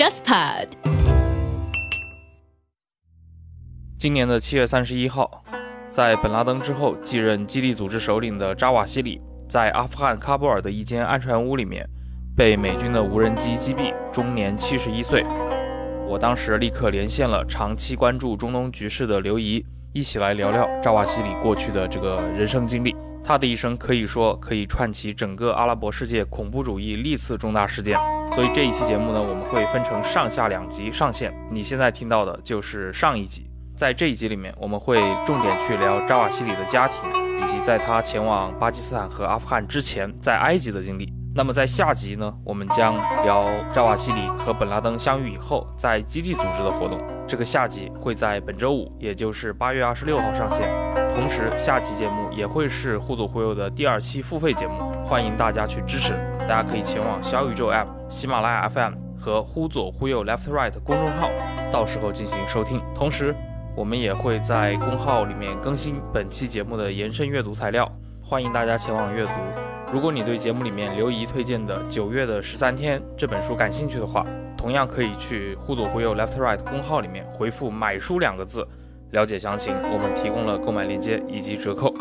JustPod。今年的七月三十一号，在本拉登之后继任基地组织首领的扎瓦西里，在阿富汗喀布尔的一间安全屋里面，被美军的无人机击毙，终年七十一岁。我当时立刻连线了长期关注中东局势的刘怡，一起来聊聊扎瓦西里过去的这个人生经历。他的一生可以说可以串起整个阿拉伯世界恐怖主义历次重大事件。所以这一期节目呢，我们会分成上下两集上线。你现在听到的就是上一集，在这一集里面，我们会重点去聊扎瓦西里的家庭，以及在他前往巴基斯坦和阿富汗之前在埃及的经历。那么在下集呢，我们将聊扎瓦西里和本拉登相遇以后在基地组织的活动。这个下集会在本周五，也就是八月二十六号上线。同时，下期节目也会是互左互右的第二期付费节目，欢迎大家去支持。大家可以前往小宇宙 App、喜马拉雅 FM 和忽左忽右 Left Right 公众号，到时候进行收听。同时，我们也会在公号里面更新本期节目的延伸阅读材料，欢迎大家前往阅读。如果你对节目里面刘怡推荐的《九月的十三天》这本书感兴趣的话，同样可以去忽左忽右 Left Right 公号里面回复“买书”两个字，了解详情。我们提供了购买链接以及折扣。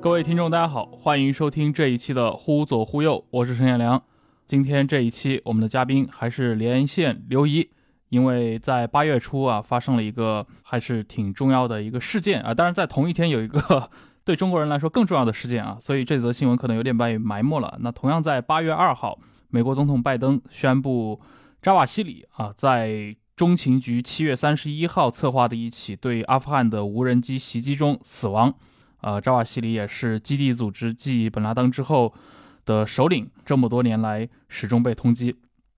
各位听众，大家好，欢迎收听这一期的《忽左忽右》，我是陈彦良。今天这一期我们的嘉宾还是连线刘怡。因为在八月初啊，发生了一个还是挺重要的一个事件啊，当然在同一天有一个 对中国人来说更重要的事件啊，所以这则新闻可能有点被埋没了。那同样在八月二号，美国总统拜登宣布扎瓦西里啊，在中情局七月三十一号策划的一起对阿富汗的无人机袭击中死亡。呃，扎瓦西里也是基地组织继本拉登之后的首领，这么多年来始终被通缉。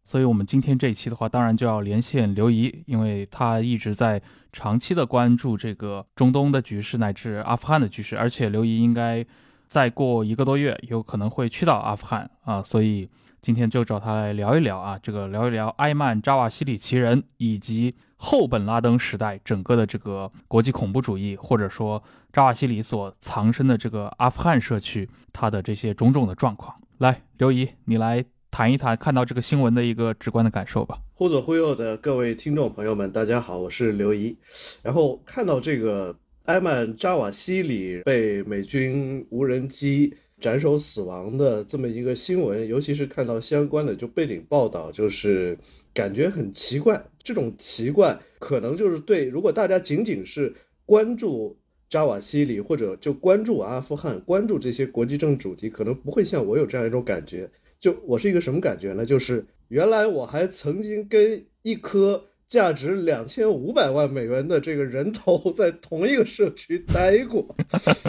所以，我们今天这一期的话，当然就要连线刘怡，因为他一直在长期的关注这个中东的局势乃至阿富汗的局势，而且刘怡应该再过一个多月有可能会去到阿富汗啊，所以今天就找他来聊一聊啊，这个聊一聊埃曼扎瓦西里奇人以及后本拉登时代整个的这个国际恐怖主义，或者说扎瓦西里所藏身的这个阿富汗社区，他的这些种种的状况。来，刘怡，你来。谈一谈看到这个新闻的一个直观的感受吧。忽左忽右的各位听众朋友们，大家好，我是刘怡。然后看到这个埃曼扎瓦西里被美军无人机斩首死亡的这么一个新闻，尤其是看到相关的就背景报道，就是感觉很奇怪。这种奇怪可能就是对，如果大家仅仅是关注扎瓦西里，或者就关注阿富汗、关注这些国际政治主题，可能不会像我有这样一种感觉。就我是一个什么感觉呢？就是原来我还曾经跟一颗价值两千五百万美元的这个人头在同一个社区待过，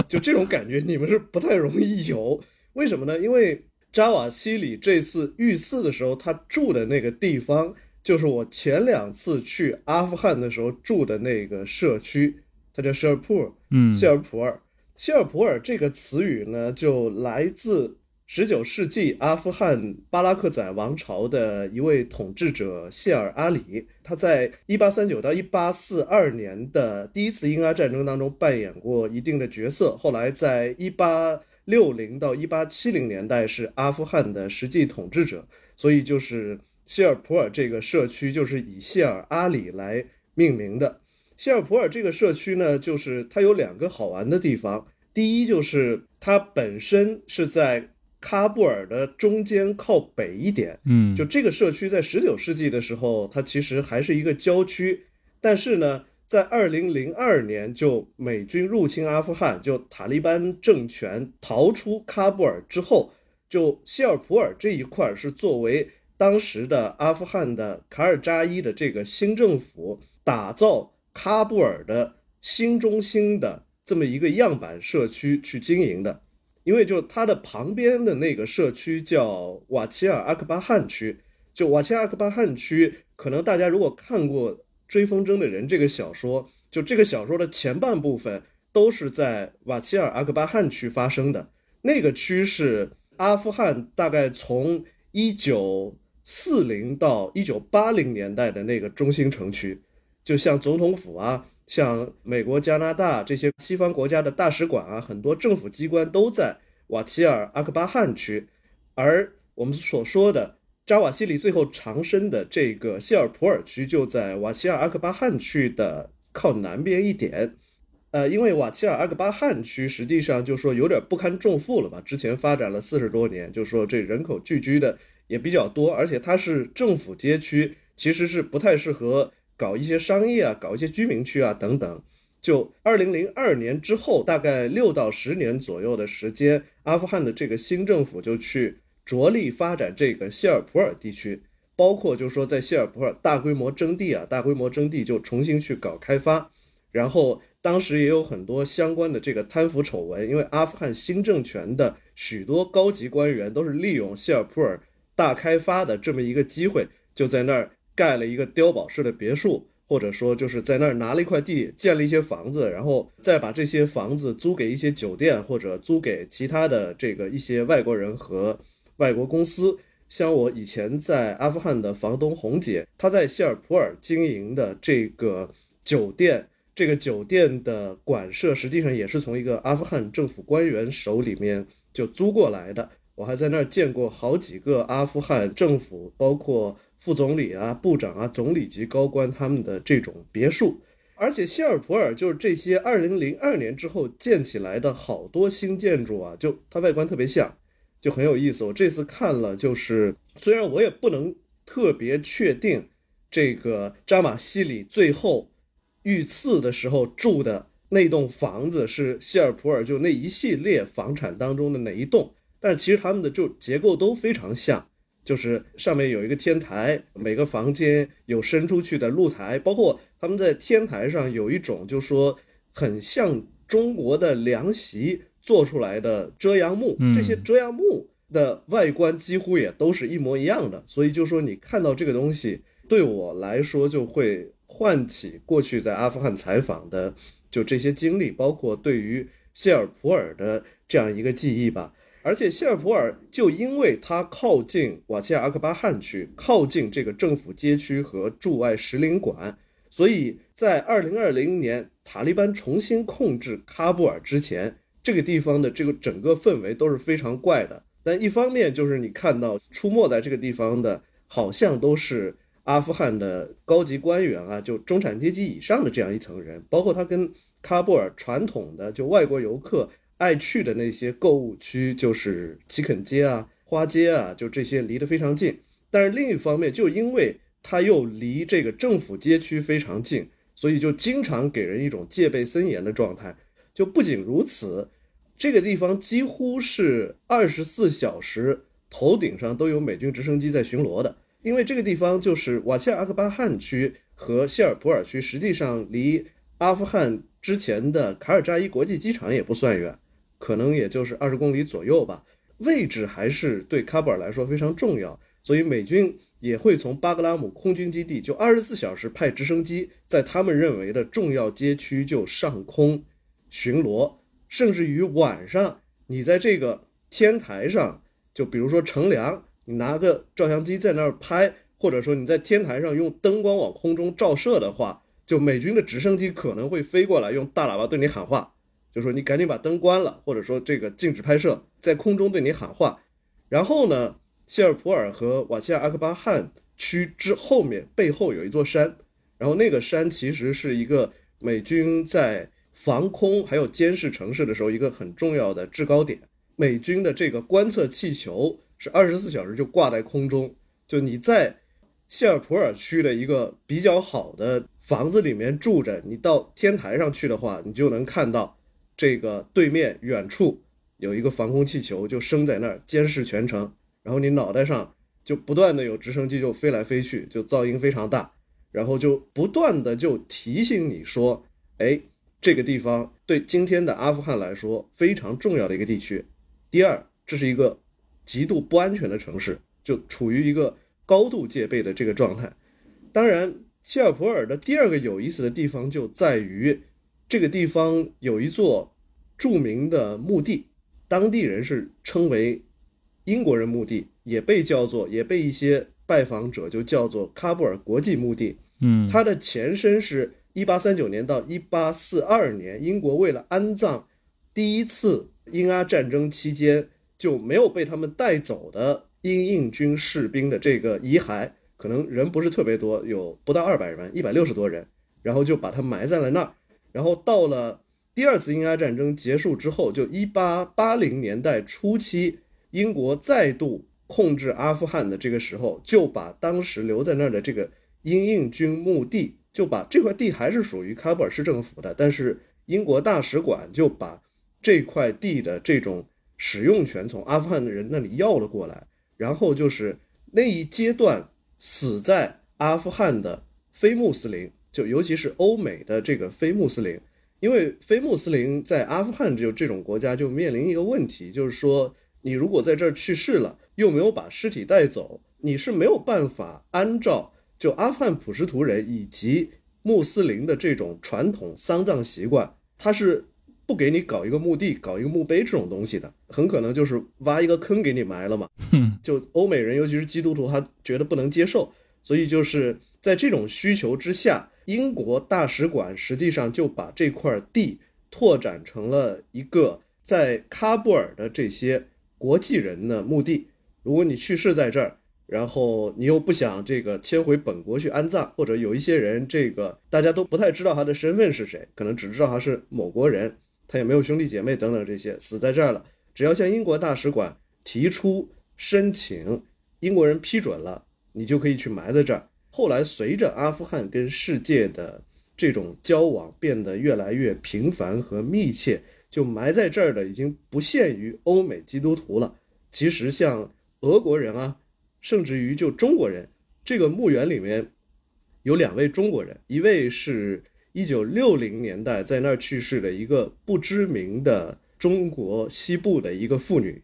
就这种感觉，你们是不太容易有。为什么呢？因为扎瓦西里这次遇刺的时候，他住的那个地方，就是我前两次去阿富汗的时候住的那个社区，它叫谢尔普尔。嗯，谢尔普尔，谢尔普尔这个词语呢，就来自。十九世纪，阿富汗巴拉克宰王朝的一位统治者谢尔阿里，他在一八三九到一八四二年的第一次英阿战争当中扮演过一定的角色。后来，在一八六零到一八七零年代是阿富汗的实际统治者，所以就是谢尔普尔这个社区就是以谢尔阿里来命名的。谢尔普尔这个社区呢，就是它有两个好玩的地方，第一就是它本身是在。喀布尔的中间靠北一点，嗯，就这个社区在十九世纪的时候，它其实还是一个郊区。但是呢，在二零零二年，就美军入侵阿富汗，就塔利班政权逃出喀布尔之后，就希尔普尔这一块是作为当时的阿富汗的卡尔扎伊的这个新政府打造喀布尔的新中心的这么一个样板社区去经营的。因为就它的旁边的那个社区叫瓦齐尔阿克巴汗区，就瓦齐尔阿克巴汗区，可能大家如果看过《追风筝的人》这个小说，就这个小说的前半部分都是在瓦齐尔阿克巴汗区发生的。那个区是阿富汗大概从一九四零到一九八零年代的那个中心城区，就像总统府啊。像美国、加拿大这些西方国家的大使馆啊，很多政府机关都在瓦齐尔阿克巴汗区，而我们所说的扎瓦西里最后藏身的这个谢尔普尔区，就在瓦齐尔阿克巴汉区的靠南边一点。呃，因为瓦齐尔阿克巴汉区实际上就说有点不堪重负了吧，之前发展了四十多年，就说这人口聚居的也比较多，而且它是政府街区，其实是不太适合搞一些商业啊，搞一些居民区啊等等。就二零零二年之后，大概六到十年左右的时间，阿富汗的这个新政府就去着力发展这个谢尔普尔地区，包括就是说在谢尔普尔大规模征地啊，大规模征地就重新去搞开发，然后。当时也有很多相关的这个贪腐丑闻，因为阿富汗新政权的许多高级官员都是利用谢尔普尔大开发的这么一个机会，就在那儿盖了一个碉堡式的别墅，或者说就是在那儿拿了一块地建了一些房子，然后再把这些房子租给一些酒店或者租给其他的这个一些外国人和外国公司。像我以前在阿富汗的房东红姐，她在谢尔普尔经营的这个酒店。这个酒店的馆舍实际上也是从一个阿富汗政府官员手里面就租过来的。我还在那儿见过好几个阿富汗政府，包括副总理啊、部长啊、总理级高官他们的这种别墅。而且希尔普尔就是这些2002年之后建起来的好多新建筑啊，就它外观特别像，就很有意思。我这次看了，就是虽然我也不能特别确定这个扎马西里最后。遇刺的时候住的那栋房子是希尔普尔就那一系列房产当中的哪一栋？但是其实他们的就结构都非常像，就是上面有一个天台，每个房间有伸出去的露台，包括他们在天台上有一种就说很像中国的凉席做出来的遮阳幕，这些遮阳幕的外观几乎也都是一模一样的，所以就说你看到这个东西，对我来说就会。唤起过去在阿富汗采访的就这些经历，包括对于谢尔普尔的这样一个记忆吧。而且谢尔普尔就因为它靠近瓦齐尔阿克巴汗区，靠近这个政府街区和驻外使领馆，所以在二零二零年塔利班重新控制喀布尔之前，这个地方的这个整个氛围都是非常怪的。但一方面就是你看到出没在这个地方的，好像都是。阿富汗的高级官员啊，就中产阶级以上的这样一层人，包括他跟喀布尔传统的就外国游客爱去的那些购物区，就是奇肯街啊、花街啊，就这些离得非常近。但是另一方面，就因为它又离这个政府街区非常近，所以就经常给人一种戒备森严的状态。就不仅如此，这个地方几乎是二十四小时头顶上都有美军直升机在巡逻的。因为这个地方就是瓦切尔阿克巴汗区和谢尔普尔区，实际上离阿富汗之前的卡尔扎伊国际机场也不算远，可能也就是二十公里左右吧。位置还是对喀布尔来说非常重要，所以美军也会从巴格拉姆空军基地就二十四小时派直升机在他们认为的重要街区就上空巡逻，甚至于晚上你在这个天台上，就比如说乘凉。你拿个照相机在那儿拍，或者说你在天台上用灯光往空中照射的话，就美军的直升机可能会飞过来，用大喇叭对你喊话，就说你赶紧把灯关了，或者说这个禁止拍摄，在空中对你喊话。然后呢，谢尔普尔和瓦西尔阿克巴汗区之后面背后有一座山，然后那个山其实是一个美军在防空还有监视城市的时候一个很重要的制高点，美军的这个观测气球。是二十四小时就挂在空中，就你在谢尔普尔区的一个比较好的房子里面住着，你到天台上去的话，你就能看到这个对面远处有一个防空气球就升在那儿监视全程，然后你脑袋上就不断的有直升机就飞来飞去，就噪音非常大，然后就不断的就提醒你说，哎，这个地方对今天的阿富汗来说非常重要的一个地区。第二，这是一个。极度不安全的城市，就处于一个高度戒备的这个状态。当然，希尔普尔的第二个有意思的地方就在于，这个地方有一座著名的墓地，当地人是称为英国人墓地，也被叫做，也被一些拜访者就叫做喀布尔国际墓地。嗯，它的前身是1839年到1842年，英国为了安葬第一次英阿战争期间。就没有被他们带走的英印军士兵的这个遗骸，可能人不是特别多，有不到二百人，一百六十多人，然后就把它埋在了那儿。然后到了第二次英阿战争结束之后，就一八八零年代初期，英国再度控制阿富汗的这个时候，就把当时留在那儿的这个英印军墓地，就把这块地还是属于喀布尔市政府的，但是英国大使馆就把这块地的这种使用权从阿富汗的人那里要了过来。然后就是那一阶段死在阿富汗的非穆斯林，就尤其是欧美的这个非穆斯林，因为非穆斯林在阿富汗就这种国家就面临一个问题，就是说你如果在这儿去世了，又没有把尸体带走，你是没有办法按照就阿富汗普什图人以及穆斯林的这种传统丧葬习惯，他是。不给你搞一个墓地、搞一个墓碑这种东西的，很可能就是挖一个坑给你埋了嘛。就欧美人，尤其是基督徒，他觉得不能接受，所以就是在这种需求之下，英国大使馆实际上就把这块地拓展成了一个在喀布尔的这些国际人的墓地。如果你去世在这儿，然后你又不想这个迁回本国去安葬，或者有一些人，这个大家都不太知道他的身份是谁，可能只知道他是某国人。他也没有兄弟姐妹等等这些，死在这儿了。只要向英国大使馆提出申请，英国人批准了，你就可以去埋在这儿。后来随着阿富汗跟世界的这种交往变得越来越频繁和密切，就埋在这儿的已经不限于欧美基督徒了。其实像俄国人啊，甚至于就中国人，这个墓园里面有两位中国人，一位是。一九六零年代在那儿去世的一个不知名的中国西部的一个妇女，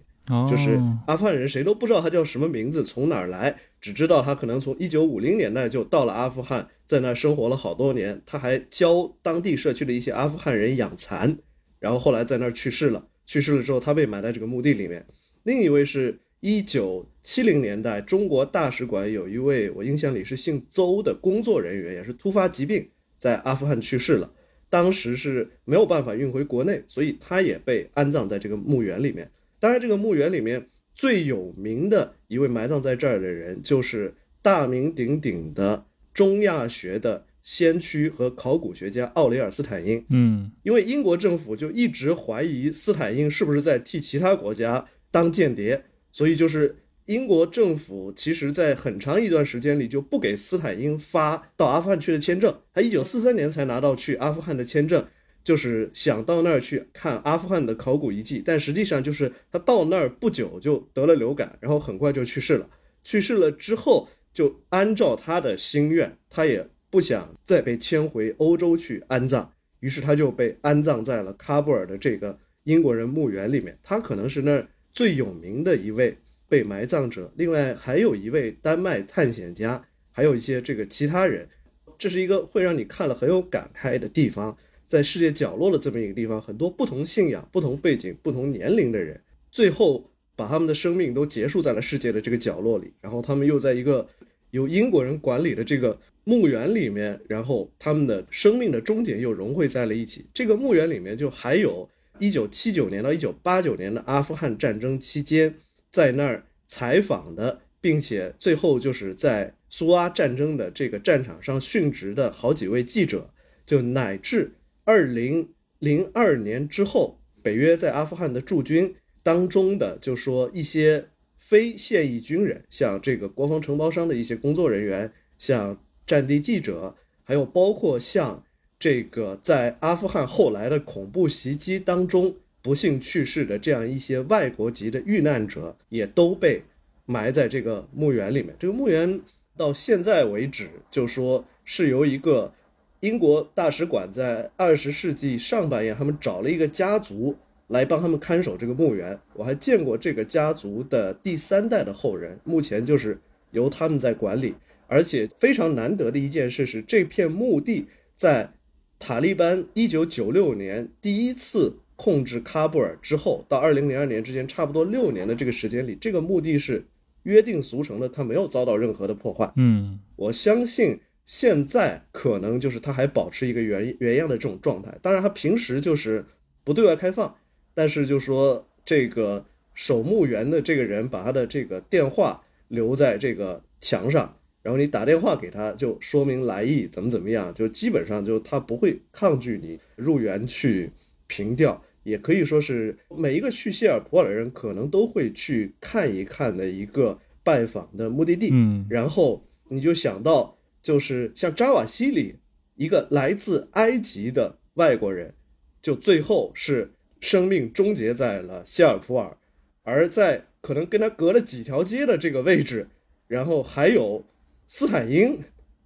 就是阿富汗人，谁都不知道他叫什么名字，从哪儿来，只知道他可能从一九五零年代就到了阿富汗，在那儿生活了好多年。他还教当地社区的一些阿富汗人养蚕，然后后来在那儿去世了。去世了之后，他被埋在这个墓地里面。另一位是一九七零年代中国大使馆有一位我印象里是姓邹的工作人员，也是突发疾病。在阿富汗去世了，当时是没有办法运回国内，所以他也被安葬在这个墓园里面。当然，这个墓园里面最有名的一位埋葬在这儿的人，就是大名鼎鼎的中亚学的先驱和考古学家奥雷尔·斯坦因。嗯，因为英国政府就一直怀疑斯坦因是不是在替其他国家当间谍，所以就是。英国政府其实，在很长一段时间里就不给斯坦因发到阿富汗去的签证。他一九四三年才拿到去阿富汗的签证，就是想到那儿去看阿富汗的考古遗迹。但实际上，就是他到那儿不久就得了流感，然后很快就去世了。去世了之后，就按照他的心愿，他也不想再被迁回欧洲去安葬，于是他就被安葬在了喀布尔的这个英国人墓园里面。他可能是那儿最有名的一位。被埋葬者，另外还有一位丹麦探险家，还有一些这个其他人，这是一个会让你看了很有感慨的地方，在世界角落的这么一个地方，很多不同信仰、不同背景、不同年龄的人，最后把他们的生命都结束在了世界的这个角落里，然后他们又在一个由英国人管理的这个墓园里面，然后他们的生命的终点又融汇在了一起。这个墓园里面就还有1979年到1989年的阿富汗战争期间。在那儿采访的，并且最后就是在苏阿战争的这个战场上殉职的好几位记者，就乃至二零零二年之后，北约在阿富汗的驻军当中的，就说一些非现役军人，像这个国防承包商的一些工作人员，像战地记者，还有包括像这个在阿富汗后来的恐怖袭击当中。不幸去世的这样一些外国籍的遇难者，也都被埋在这个墓园里面。这个墓园到现在为止，就说是由一个英国大使馆在二十世纪上半叶，他们找了一个家族来帮他们看守这个墓园。我还见过这个家族的第三代的后人，目前就是由他们在管理。而且非常难得的一件事是，这片墓地在塔利班一九九六年第一次。控制喀布尔之后，到二零零二年之间，差不多六年的这个时间里，这个墓地是约定俗成的，它没有遭到任何的破坏。嗯，我相信现在可能就是它还保持一个原原样的这种状态。当然，它平时就是不对外开放，但是就说这个守墓园的这个人把他的这个电话留在这个墙上，然后你打电话给他，就说明来意，怎么怎么样，就基本上就他不会抗拒你入园去凭吊，也可以说是每一个去谢尔普尔的人可能都会去看一看的一个拜访的目的地。嗯，然后你就想到，就是像扎瓦西里，一个来自埃及的外国人，就最后是生命终结在了谢尔普尔，而在可能跟他隔了几条街的这个位置，然后还有斯坦因，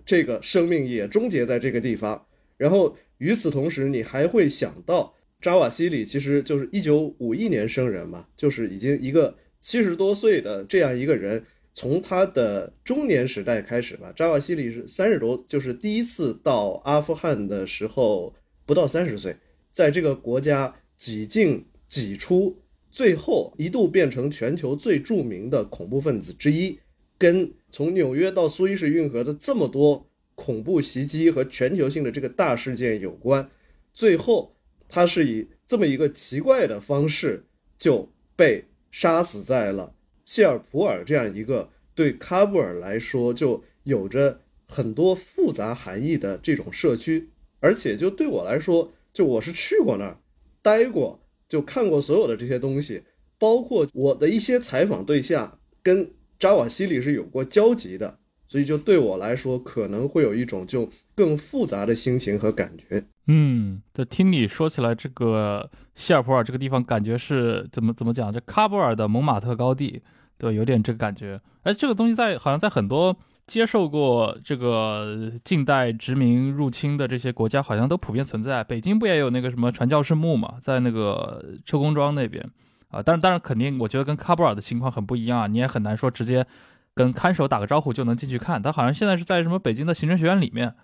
这个生命也终结在这个地方。然后与此同时，你还会想到扎瓦西里其实就是一九五一年生人嘛，就是已经一个七十多岁的这样一个人。从他的中年时代开始吧，扎瓦西里是三十多，就是第一次到阿富汗的时候不到三十岁，在这个国家挤进挤出，最后一度变成全球最著名的恐怖分子之一，跟从纽约到苏伊士运河的这么多恐怖袭击和全球性的这个大事件有关，最后他是以这么一个奇怪的方式就被杀死在了。谢尔普尔这样一个对喀布尔来说就有着很多复杂含义的这种社区，而且就对我来说，就我是去过那儿，待过，就看过所有的这些东西，包括我的一些采访对象跟扎瓦西里是有过交集的，所以就对我来说可能会有一种就更复杂的心情和感觉。嗯，这听你说起来，这个谢尔普尔这个地方感觉是怎么怎么讲？这喀布尔的蒙马特高地。对，有点这个感觉。哎，这个东西在好像在很多接受过这个近代殖民入侵的这些国家，好像都普遍存在。北京不也有那个什么传教士墓嘛，在那个车公庄那边啊。但是，当然肯定，我觉得跟喀布尔的情况很不一样啊。你也很难说直接跟看守打个招呼就能进去看。他好像现在是在什么北京的行政学院里面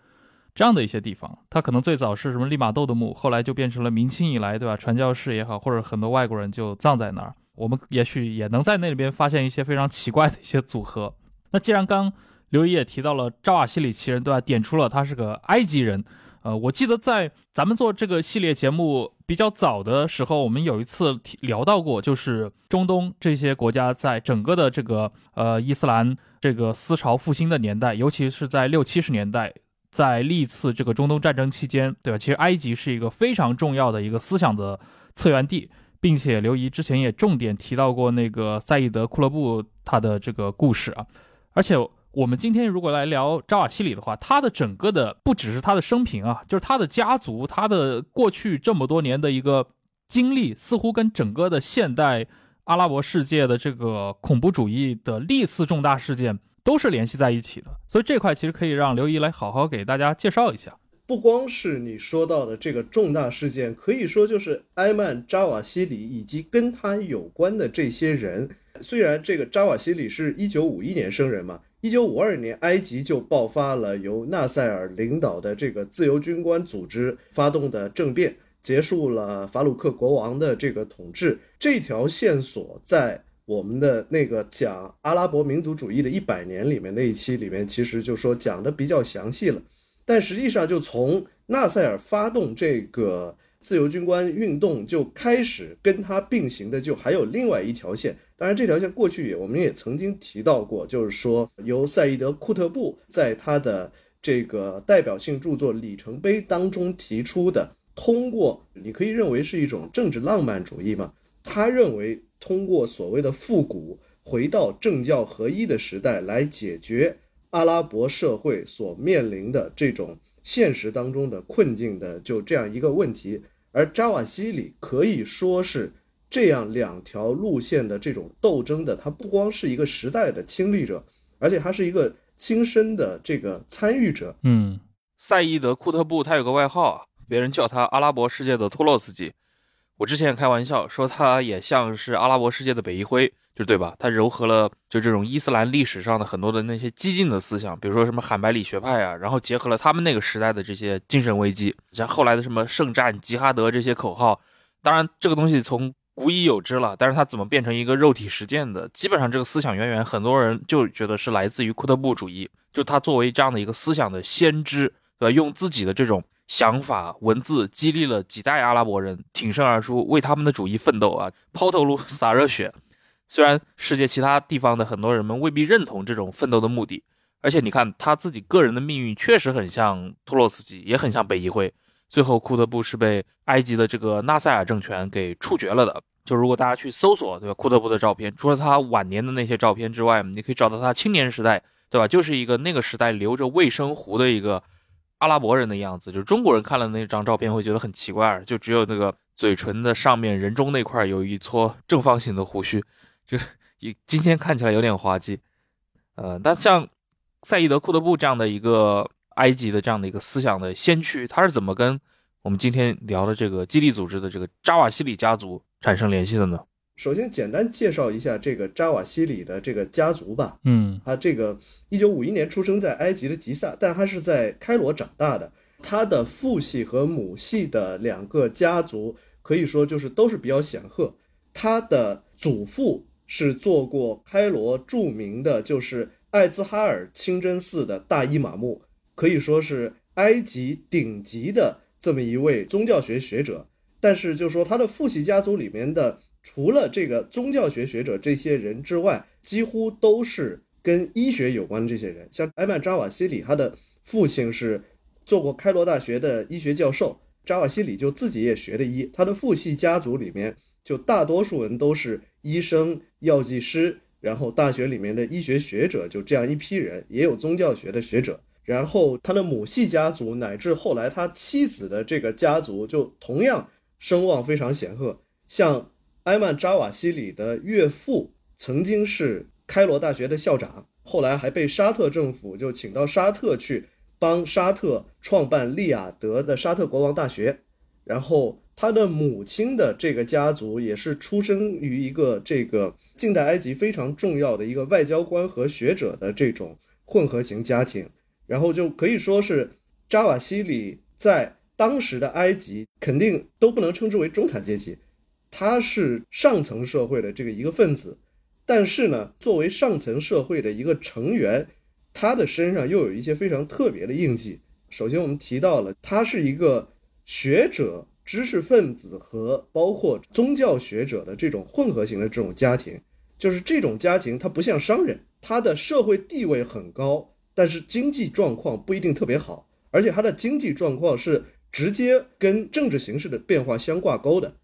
这样的一些地方。他可能最早是什么利玛窦的墓，后来就变成了明清以来，对吧？传教士也好，或者很多外国人就葬在那儿。我们也许也能在那里边发现一些非常奇怪的一些组合。那既然刚刘姨也提到了扎瓦西里奇人，对吧？点出了他是个埃及人。呃，我记得在咱们做这个系列节目比较早的时候，我们有一次聊到过，就是中东这些国家在整个的这个呃伊斯兰这个思潮复兴的年代，尤其是在六七十年代，在历次这个中东战争期间，对吧？其实埃及是一个非常重要的一个思想的策源地。并且刘怡之前也重点提到过那个赛义德·库勒布他的这个故事啊，而且我们今天如果来聊扎瓦西里的话，他的整个的不只是他的生平啊，就是他的家族，他的过去这么多年的一个经历，似乎跟整个的现代阿拉伯世界的这个恐怖主义的历次重大事件都是联系在一起的，所以这块其实可以让刘怡来好好给大家介绍一下。不光是你说到的这个重大事件，可以说就是埃曼扎瓦西里以及跟他有关的这些人。虽然这个扎瓦西里是一九五一年生人嘛，一九五二年埃及就爆发了由纳赛尔领导的这个自由军官组织发动的政变，结束了法鲁克国王的这个统治。这条线索在我们的那个讲阿拉伯民族主义的一百年里面那一期里面，其实就说讲的比较详细了。但实际上，就从纳赛尔发动这个自由军官运动就开始，跟他并行的就还有另外一条线。当然，这条线过去也我们也曾经提到过，就是说由赛义德·库特布在他的这个代表性著作《里程碑》当中提出的，通过你可以认为是一种政治浪漫主义嘛？他认为通过所谓的复古，回到政教合一的时代来解决。阿拉伯社会所面临的这种现实当中的困境的，就这样一个问题，而扎瓦西里可以说是这样两条路线的这种斗争的，他不光是一个时代的亲历者，而且他是一个亲身的这个参与者。嗯，赛义德·库特布他有个外号，别人叫他阿拉伯世界的托洛茨基。我之前也开玩笑说，他也像是阿拉伯世界的北一辉。就对吧？它糅合了就这种伊斯兰历史上的很多的那些激进的思想，比如说什么罕白里学派啊，然后结合了他们那个时代的这些精神危机，像后来的什么圣战、吉哈德这些口号。当然，这个东西从古已有之了，但是它怎么变成一个肉体实践的？基本上这个思想渊源，很多人就觉得是来自于库特布主义，就他作为这样的一个思想的先知，对吧？用自己的这种想法、文字激励了几代阿拉伯人挺身而出，为他们的主义奋斗啊，抛头颅洒热血。虽然世界其他地方的很多人们未必认同这种奋斗的目的，而且你看他自己个人的命运确实很像托洛茨基，也很像北议会。最后，库特布是被埃及的这个纳赛尔政权给处决了的。就如果大家去搜索，对吧？库特布的照片，除了他晚年的那些照片之外，你可以找到他青年时代，对吧？就是一个那个时代留着卫生胡的一个阿拉伯人的样子。就是中国人看了那张照片会觉得很奇怪，就只有那个嘴唇的上面人中那块有一撮正方形的胡须，就也今天看起来有点滑稽。呃，但像赛义德·库特布这样的一个。埃及的这样的一个思想的先驱，他是怎么跟我们今天聊的这个基地组织的这个扎瓦西里家族产生联系的呢？首先，简单介绍一下这个扎瓦西里的这个家族吧。嗯，他这个一九五一年出生在埃及的吉萨，但他是在开罗长大的。他的父系和母系的两个家族可以说就是都是比较显赫。他的祖父是做过开罗著名的，就是艾兹哈尔清真寺的大伊玛目。可以说是埃及顶级的这么一位宗教学学者，但是就说他的父系家族里面的，除了这个宗教学学者这些人之外，几乎都是跟医学有关的这些人。像埃曼扎瓦西里，他的父亲是做过开罗大学的医学教授，扎瓦西里就自己也学的医。他的父系家族里面，就大多数人都是医生、药剂师，然后大学里面的医学学者，就这样一批人，也有宗教学的学者。然后他的母系家族乃至后来他妻子的这个家族就同样声望非常显赫，像埃曼扎瓦西里的岳父曾经是开罗大学的校长，后来还被沙特政府就请到沙特去帮沙特创办利雅得的沙特国王大学。然后他的母亲的这个家族也是出生于一个这个近代埃及非常重要的一个外交官和学者的这种混合型家庭。然后就可以说是扎瓦西里在当时的埃及肯定都不能称之为中产阶级，他是上层社会的这个一个分子，但是呢，作为上层社会的一个成员，他的身上又有一些非常特别的印记。首先，我们提到了他是一个学者、知识分子和包括宗教学者的这种混合型的这种家庭，就是这种家庭，他不像商人，他的社会地位很高。但是经济状况不一定特别好，而且他的经济状况是直接跟政治形势的变化相挂钩的，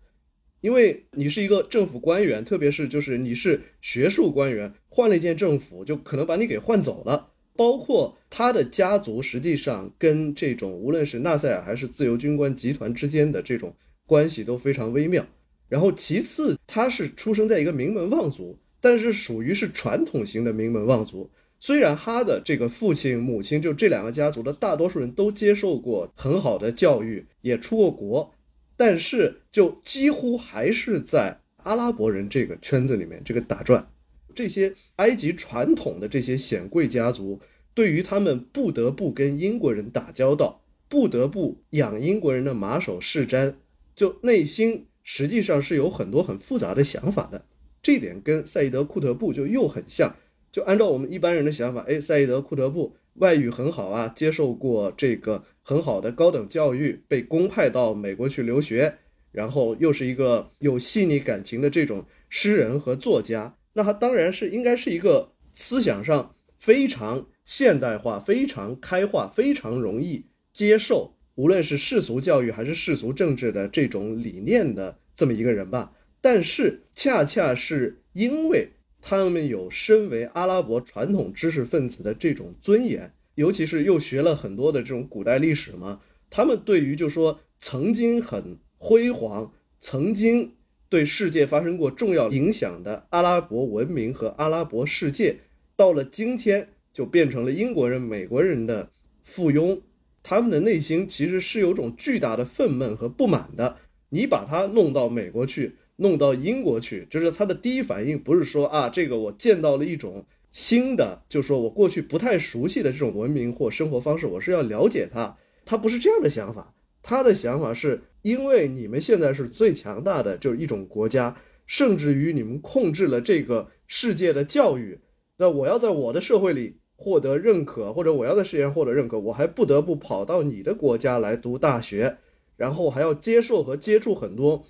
因为你是一个政府官员，特别是就是你是学术官员，换了一届政府就可能把你给换走了。包括他的家族实际上跟这种无论是纳赛尔还是自由军官集团之间的这种关系都非常微妙。然后其次，他是出生在一个名门望族，但是属于是传统型的名门望族。虽然他的这个父亲、母亲就这两个家族的大多数人都接受过很好的教育，也出过国，但是就几乎还是在阿拉伯人这个圈子里面这个打转。这些埃及传统的这些显贵家族，对于他们不得不跟英国人打交道，不得不养英国人的马首是瞻，就内心实际上是有很多很复杂的想法的。这点跟赛义德·库特布就又很像。就按照我们一般人的想法，哎，赛义德·库特布外语很好啊，接受过这个很好的高等教育，被公派到美国去留学，然后又是一个有细腻感情的这种诗人和作家，那他当然是应该是一个思想上非常现代化、非常开化、非常容易接受，无论是世俗教育还是世俗政治的这种理念的这么一个人吧。但是恰恰是因为。他们有身为阿拉伯传统知识分子的这种尊严，尤其是又学了很多的这种古代历史嘛。他们对于就说曾经很辉煌、曾经对世界发生过重要影响的阿拉伯文明和阿拉伯世界，到了今天就变成了英国人、美国人的附庸。他们的内心其实是有种巨大的愤懑和不满的。你把他弄到美国去。弄到英国去，就是他的第一反应不是说啊，这个我见到了一种新的，就是说我过去不太熟悉的这种文明或生活方式，我是要了解它。他不是这样的想法，他的想法是因为你们现在是最强大的，就是一种国家，甚至于你们控制了这个世界的教育。那我要在我的社会里获得认可，或者我要在世界上获得认可，我还不得不跑到你的国家来读大学，然后还要接受和接触很多。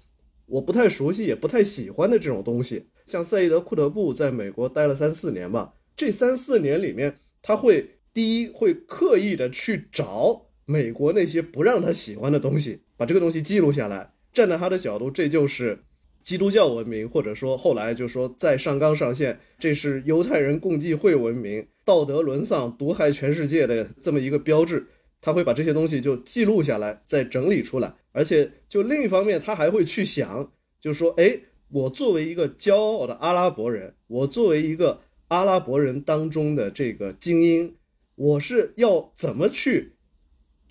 我不太熟悉，也不太喜欢的这种东西，像赛义德·库德布在美国待了三四年吧，这三四年里面，他会第一会刻意的去找美国那些不让他喜欢的东西，把这个东西记录下来。站在他的角度，这就是基督教文明，或者说后来就说在上纲上线，这是犹太人共济会文明，道德沦丧、毒害全世界的这么一个标志。他会把这些东西就记录下来，再整理出来。而且就另一方面，他还会去想，就是说，哎。我作为一个骄傲的阿拉伯人，我作为一个阿拉伯人当中的这个精英，我是要怎么去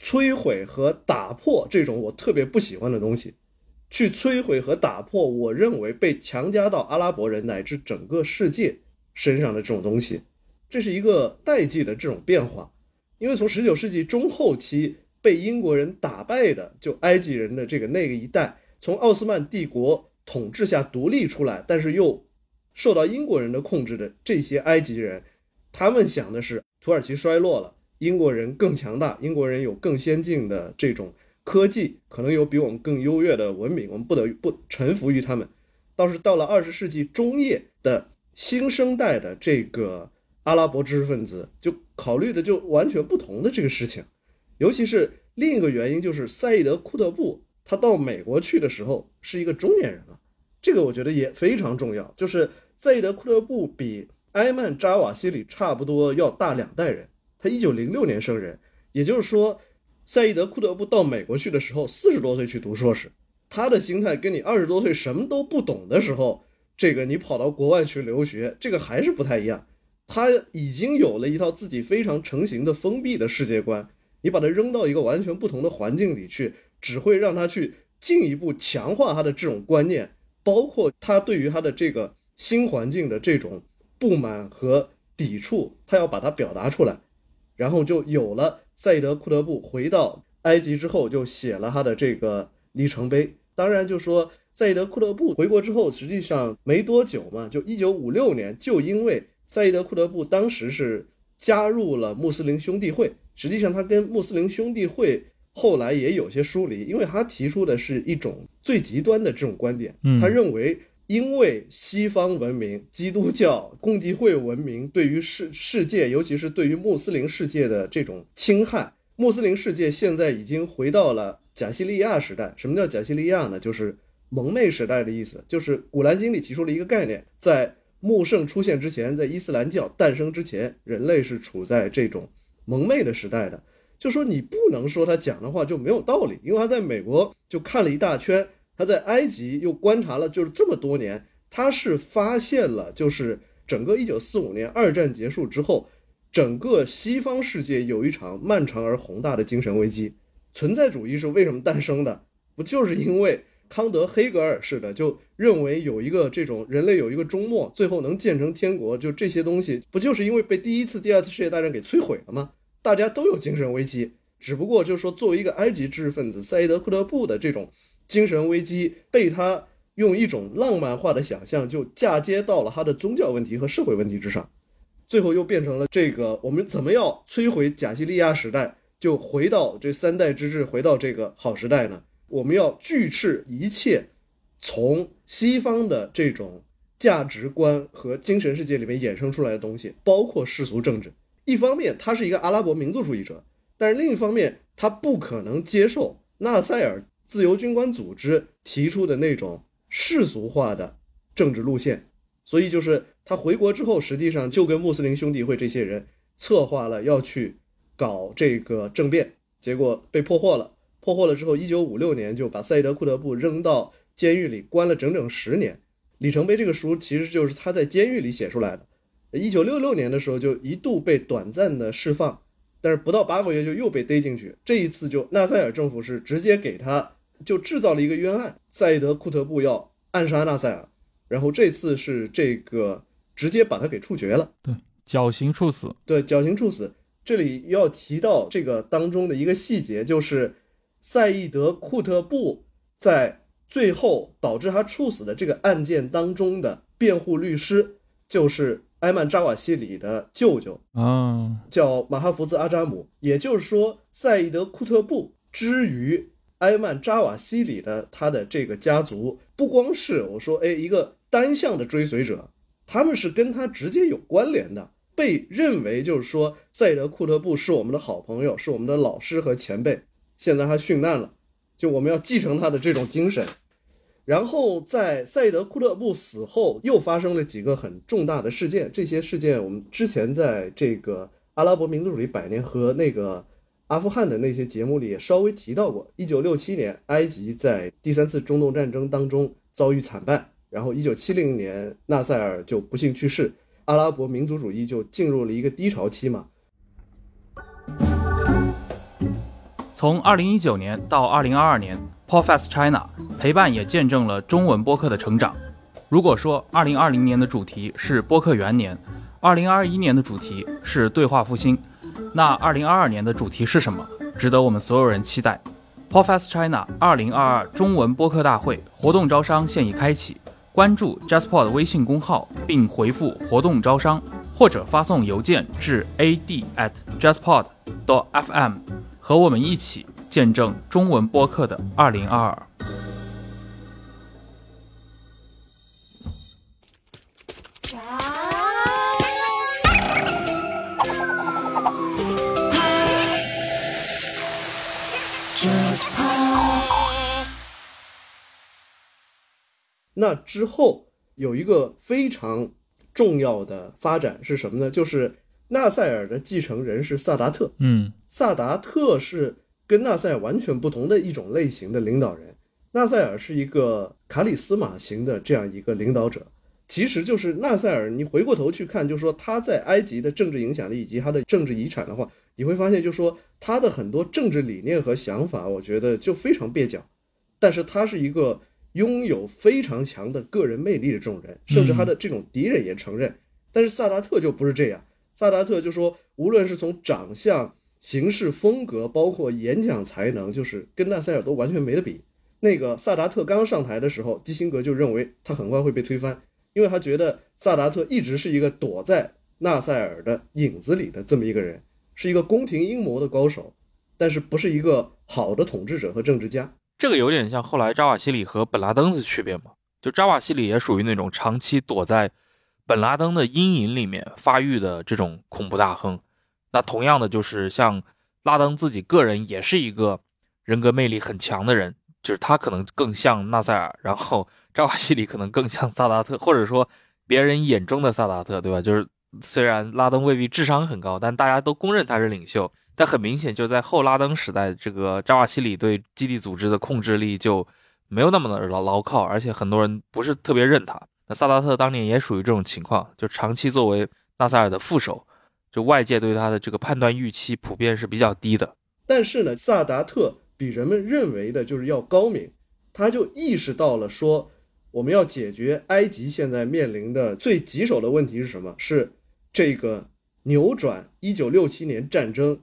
摧毁和打破这种我特别不喜欢的东西，去摧毁和打破我认为被强加到阿拉伯人乃至整个世界身上的这种东西，这是一个代际的这种变化。因为从十九世纪中后期被英国人打败的，就埃及人的这个那个一代，从奥斯曼帝国。统治下独立出来，但是又受到英国人的控制的这些埃及人，他们想的是土耳其衰落了，英国人更强大，英国人有更先进的这种科技，可能有比我们更优越的文明，我们不得不臣服于他们。倒是到了二十世纪中叶的新生代的这个阿拉伯知识分子，就考虑的就完全不同的这个事情，尤其是另一个原因就是赛义德·库特布。他到美国去的时候是一个中年人了，这个我觉得也非常重要。就是赛义德·库特布比埃曼·扎瓦西里差不多要大两代人，他一九零六年生人，也就是说，赛义德·库特布到美国去的时候四十多岁去读硕士，他的心态跟你二十多岁什么都不懂的时候，这个你跑到国外去留学，这个还是不太一样。他已经有了一套自己非常成型的封闭的世界观，你把他扔到一个完全不同的环境里去。只会让他去进一步强化他的这种观念，包括他对于他的这个新环境的这种不满和抵触，他要把它表达出来，然后就有了赛义德·库德布回到埃及之后，就写了他的这个里程碑。当然，就说赛义德·库德布回国之后，实际上没多久嘛，就一九五六年，就因为赛义德·库德布当时是加入了穆斯林兄弟会，实际上他跟穆斯林兄弟会。后来也有些疏离，因为他提出的是一种最极端的这种观点。他认为，因为西方文明、基督教、共济会文明对于世世界，尤其是对于穆斯林世界的这种侵害，穆斯林世界现在已经回到了贾西利亚时代。什么叫贾西利亚呢？就是蒙昧时代的意思。就是《古兰经》里提出了一个概念，在穆圣出现之前，在伊斯兰教诞生之前，人类是处在这种蒙昧的时代的。就说你不能说他讲的话就没有道理，因为他在美国就看了一大圈，他在埃及又观察了就是这么多年，他是发现了就是整个一九四五年二战结束之后，整个西方世界有一场漫长而宏大的精神危机。存在主义是为什么诞生的？不就是因为康德、黑格尔似的，就认为有一个这种人类有一个终末，最后能建成天国，就这些东西，不就是因为被第一次、第二次世界大战给摧毁了吗？大家都有精神危机，只不过就是说，作为一个埃及知识分子，赛义德·库勒布的这种精神危机，被他用一种浪漫化的想象，就嫁接到了他的宗教问题和社会问题之上，最后又变成了这个我们怎么要摧毁贾西利亚时代，就回到这三代之治，回到这个好时代呢？我们要拒斥一切从西方的这种价值观和精神世界里面衍生出来的东西，包括世俗政治。一方面，他是一个阿拉伯民族主义者，但是另一方面，他不可能接受纳赛尔自由军官组织提出的那种世俗化的政治路线。所以，就是他回国之后，实际上就跟穆斯林兄弟会这些人策划了要去搞这个政变，结果被破获了。破获了之后，一九五六年就把赛义德库特布扔到监狱里关了整整十年。里程碑这个书其实就是他在监狱里写出来的。一九六六年的时候，就一度被短暂的释放，但是不到八个月就又被逮进去。这一次，就纳赛尔政府是直接给他就制造了一个冤案，赛义德·库特布要暗杀纳赛尔，然后这次是这个直接把他给处决了，对，绞刑处死。对，绞刑处死。这里要提到这个当中的一个细节，就是赛义德·库特布在最后导致他处死的这个案件当中的辩护律师，就是。埃曼扎瓦西里的舅舅啊，叫马哈福兹阿扎姆。也就是说，赛义德库特布之于埃曼扎瓦西里的他的这个家族，不光是我说，哎，一个单向的追随者，他们是跟他直接有关联的，被认为就是说，赛德库特布是我们的好朋友，是我们的老师和前辈，现在他殉难了，就我们要继承他的这种精神。然后在赛德库特布死后，又发生了几个很重大的事件，这些事件我们之前在这个阿拉伯民族主义百年和那个。阿富汗的那些节目里也稍微提到过，一九六七年埃及在第三次中东战争当中遭遇惨败，然后一九七零年纳赛尔就不幸去世，阿拉伯民族主义就进入了一个低潮期嘛。从二零一九年到二零二二年 p o f e s t China 陪伴也见证了中文播客的成长。如果说二零二零年的主题是播客元年，二零二一年的主题是对话复兴。那二零二二年的主题是什么？值得我们所有人期待。p o f e s t China 二零二二中文播客大会活动招商现已开启，关注 JustPod 微信公号并回复“活动招商”，或者发送邮件至 ad@justpod.fm，和我们一起见证中文播客的二零二二。那之后有一个非常重要的发展是什么呢？就是纳赛尔的继承人是萨达特。嗯，萨达特是跟纳赛尔完全不同的一种类型的领导人。纳赛尔是一个卡里斯马型的这样一个领导者，其实就是纳赛尔。你回过头去看，就是说他在埃及的政治影响力以及他的政治遗产的话，你会发现，就是说他的很多政治理念和想法，我觉得就非常蹩脚。但是他是一个。拥有非常强的个人魅力的这种人，甚至他的这种敌人也承认。但是萨达特就不是这样，萨达特就说，无论是从长相、行事风格，包括演讲才能，就是跟纳赛尔都完全没得比。那个萨达特刚上台的时候，基辛格就认为他很快会被推翻，因为他觉得萨达特一直是一个躲在纳赛尔的影子里的这么一个人，是一个宫廷阴谋的高手，但是不是一个好的统治者和政治家。这个有点像后来扎瓦西里和本拉登的区别嘛？就扎瓦西里也属于那种长期躲在本拉登的阴影里面发育的这种恐怖大亨。那同样的，就是像拉登自己个人也是一个人格魅力很强的人，就是他可能更像纳赛尔，然后 扎瓦西里可能更像萨达特，或者说别人眼中的萨达特，对吧？就是虽然拉登未必智商很高，但大家都公认他是领袖。但很明显，就在后拉登时代，这个扎瓦西里对基地组织的控制力就没有那么的牢牢靠，而且很多人不是特别认他。那萨达特当年也属于这种情况，就长期作为纳赛尔的副手，就外界对他的这个判断预期普遍是比较低的。但是呢，萨达特比人们认为的就是要高明，他就意识到了说，我们要解决埃及现在面临的最棘手的问题是什么？是这个扭转一九六七年战争。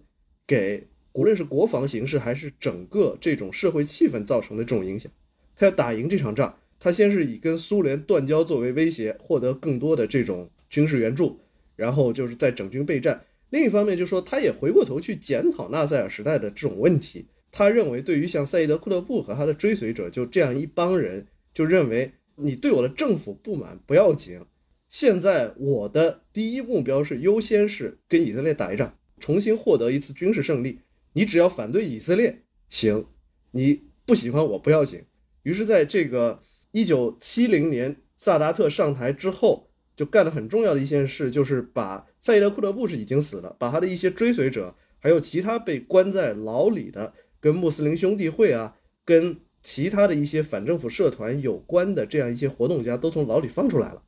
给无论是国防形势还是整个这种社会气氛造成的这种影响，他要打赢这场仗，他先是以跟苏联断交作为威胁，获得更多的这种军事援助，然后就是在整军备战。另一方面，就说他也回过头去检讨纳赛尔时代的这种问题。他认为，对于像赛义德·库特布和他的追随者，就这样一帮人，就认为你对我的政府不满不要紧，现在我的第一目标是优先是跟以色列打一仗。重新获得一次军事胜利，你只要反对以色列行，你不喜欢我不要紧。于是，在这个一九七零年萨达特上台之后，就干了很重要的一件事，就是把赛义德·库德布是已经死了，把他的一些追随者，还有其他被关在牢里的跟穆斯林兄弟会啊，跟其他的一些反政府社团有关的这样一些活动家，都从牢里放出来了。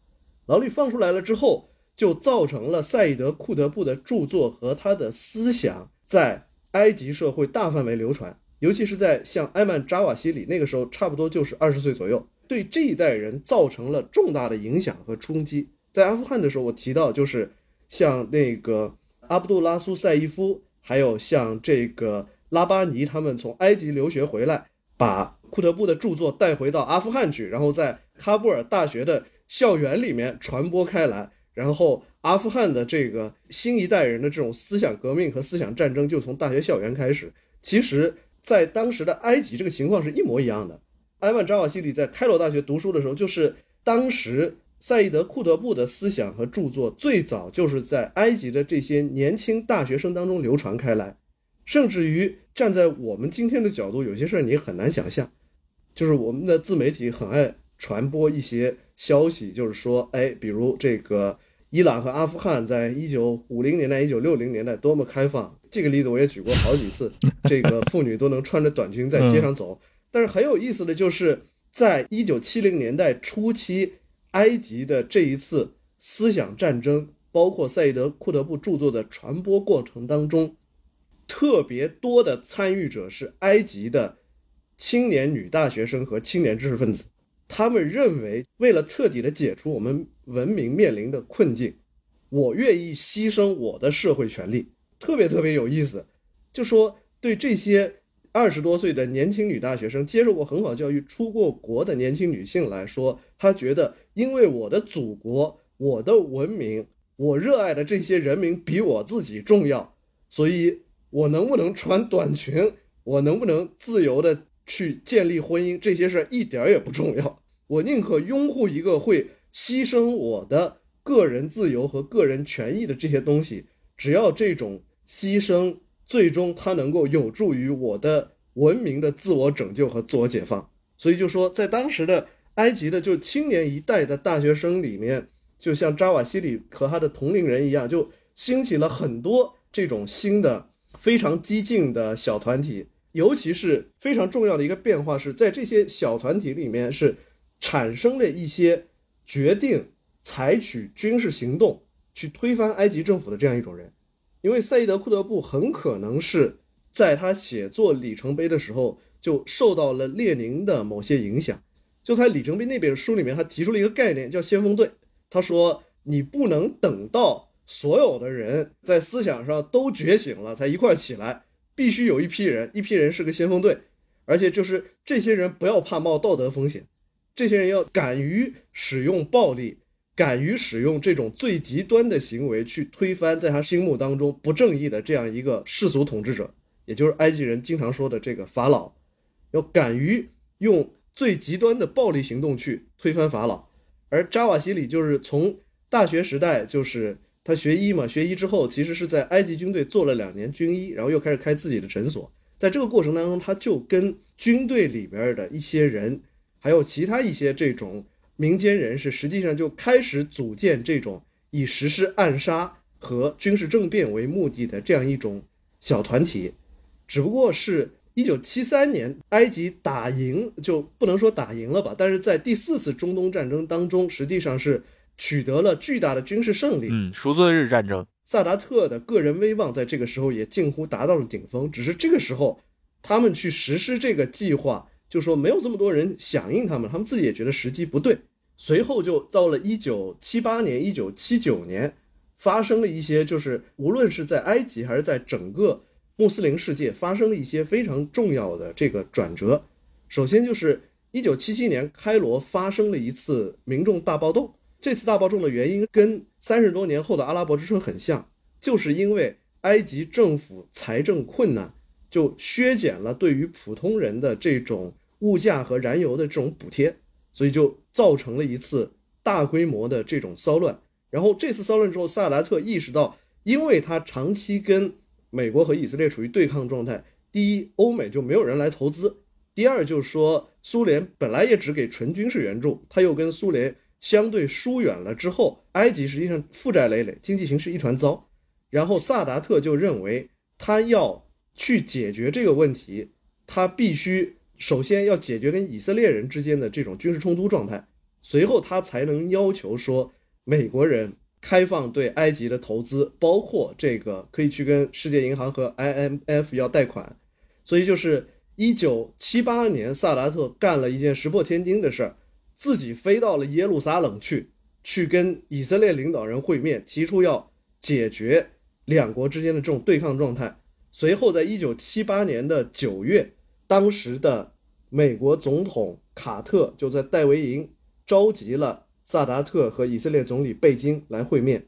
牢里放出来了之后。就造成了赛义德·库德布的著作和他的思想在埃及社会大范围流传，尤其是在像埃曼·扎瓦西里那个时候，差不多就是二十岁左右，对这一代人造成了重大的影响和冲击。在阿富汗的时候，我提到就是像那个阿卜杜拉苏赛义夫，还有像这个拉巴尼，他们从埃及留学回来，把库德布的著作带回到阿富汗去，然后在喀布尔大学的校园里面传播开来。然后，阿富汗的这个新一代人的这种思想革命和思想战争就从大学校园开始。其实，在当时的埃及，这个情况是一模一样的。埃曼扎瓦西里在开罗大学读书的时候，就是当时赛义德库德布的思想和著作最早就是在埃及的这些年轻大学生当中流传开来，甚至于站在我们今天的角度，有些事儿你很难想象，就是我们的自媒体很爱传播一些消息，就是说，哎，比如这个伊朗和阿富汗在一九五零年代、一九六零年代多么开放，这个例子我也举过好几次，这个妇女都能穿着短裙在街上走。但是很有意思的就是，在一九七零年代初期，埃及的这一次思想战争，包括赛义德·库德布著作的传播过程当中，特别多的参与者是埃及的青年女大学生和青年知识分子。他们认为，为了彻底的解除我们文明面临的困境，我愿意牺牲我的社会权利。特别特别有意思，就说对这些。二十多岁的年轻女大学生，接受过很好教育、出过国的年轻女性来说，她觉得，因为我的祖国、我的文明、我热爱的这些人民比我自己重要，所以，我能不能穿短裙，我能不能自由的去建立婚姻，这些事儿一点儿也不重要。我宁可拥护一个会牺牲我的个人自由和个人权益的这些东西，只要这种牺牲。最终，它能够有助于我的文明的自我拯救和自我解放。所以，就说在当时的埃及的就青年一代的大学生里面，就像扎瓦西里和他的同龄人一样，就兴起了很多这种新的非常激进的小团体。尤其是非常重要的一个变化是在这些小团体里面是产生了一些决定采取军事行动去推翻埃及政府的这样一种人。因为赛义德·库德布很可能是在他写作里程碑的时候就受到了列宁的某些影响。就在里程碑那本书里面，他提出了一个概念叫先锋队。他说：“你不能等到所有的人在思想上都觉醒了才一块起来，必须有一批人，一批人是个先锋队，而且就是这些人不要怕冒道德风险，这些人要敢于使用暴力。”敢于使用这种最极端的行为去推翻在他心目当中不正义的这样一个世俗统治者，也就是埃及人经常说的这个法老，要敢于用最极端的暴力行动去推翻法老。而扎瓦西里就是从大学时代，就是他学医嘛，学医之后其实是在埃及军队做了两年军医，然后又开始开自己的诊所。在这个过程当中，他就跟军队里边的一些人，还有其他一些这种。民间人士实际上就开始组建这种以实施暗杀和军事政变为目的的这样一种小团体，只不过是一九七三年埃及打赢就不能说打赢了吧，但是在第四次中东战争当中，实际上是取得了巨大的军事胜利。嗯，赎罪日战争，萨达特的个人威望在这个时候也近乎达到了顶峰。只是这个时候，他们去实施这个计划。就说没有这么多人响应他们，他们自己也觉得时机不对。随后就到了一九七八年、一九七九年，发生了一些，就是无论是在埃及还是在整个穆斯林世界，发生了一些非常重要的这个转折。首先就是一九七七年，开罗发生了一次民众大暴动。这次大暴动的原因跟三十多年后的阿拉伯之春很像，就是因为埃及政府财政困难。就削减了对于普通人的这种物价和燃油的这种补贴，所以就造成了一次大规模的这种骚乱。然后这次骚乱之后，萨达特意识到，因为他长期跟美国和以色列处于对抗状态，第一，欧美就没有人来投资；第二，就是说苏联本来也只给纯军事援助，他又跟苏联相对疏远了之后，埃及实际上负债累累，经济形势一团糟。然后萨达特就认为他要。去解决这个问题，他必须首先要解决跟以色列人之间的这种军事冲突状态，随后他才能要求说美国人开放对埃及的投资，包括这个可以去跟世界银行和 IMF 要贷款。所以就是一九七八年，萨达特干了一件石破天惊的事儿，自己飞到了耶路撒冷去，去跟以色列领导人会面，提出要解决两国之间的这种对抗状态。随后，在一九七八年的九月，当时的美国总统卡特就在戴维营召集了萨达特和以色列总理贝金来会面，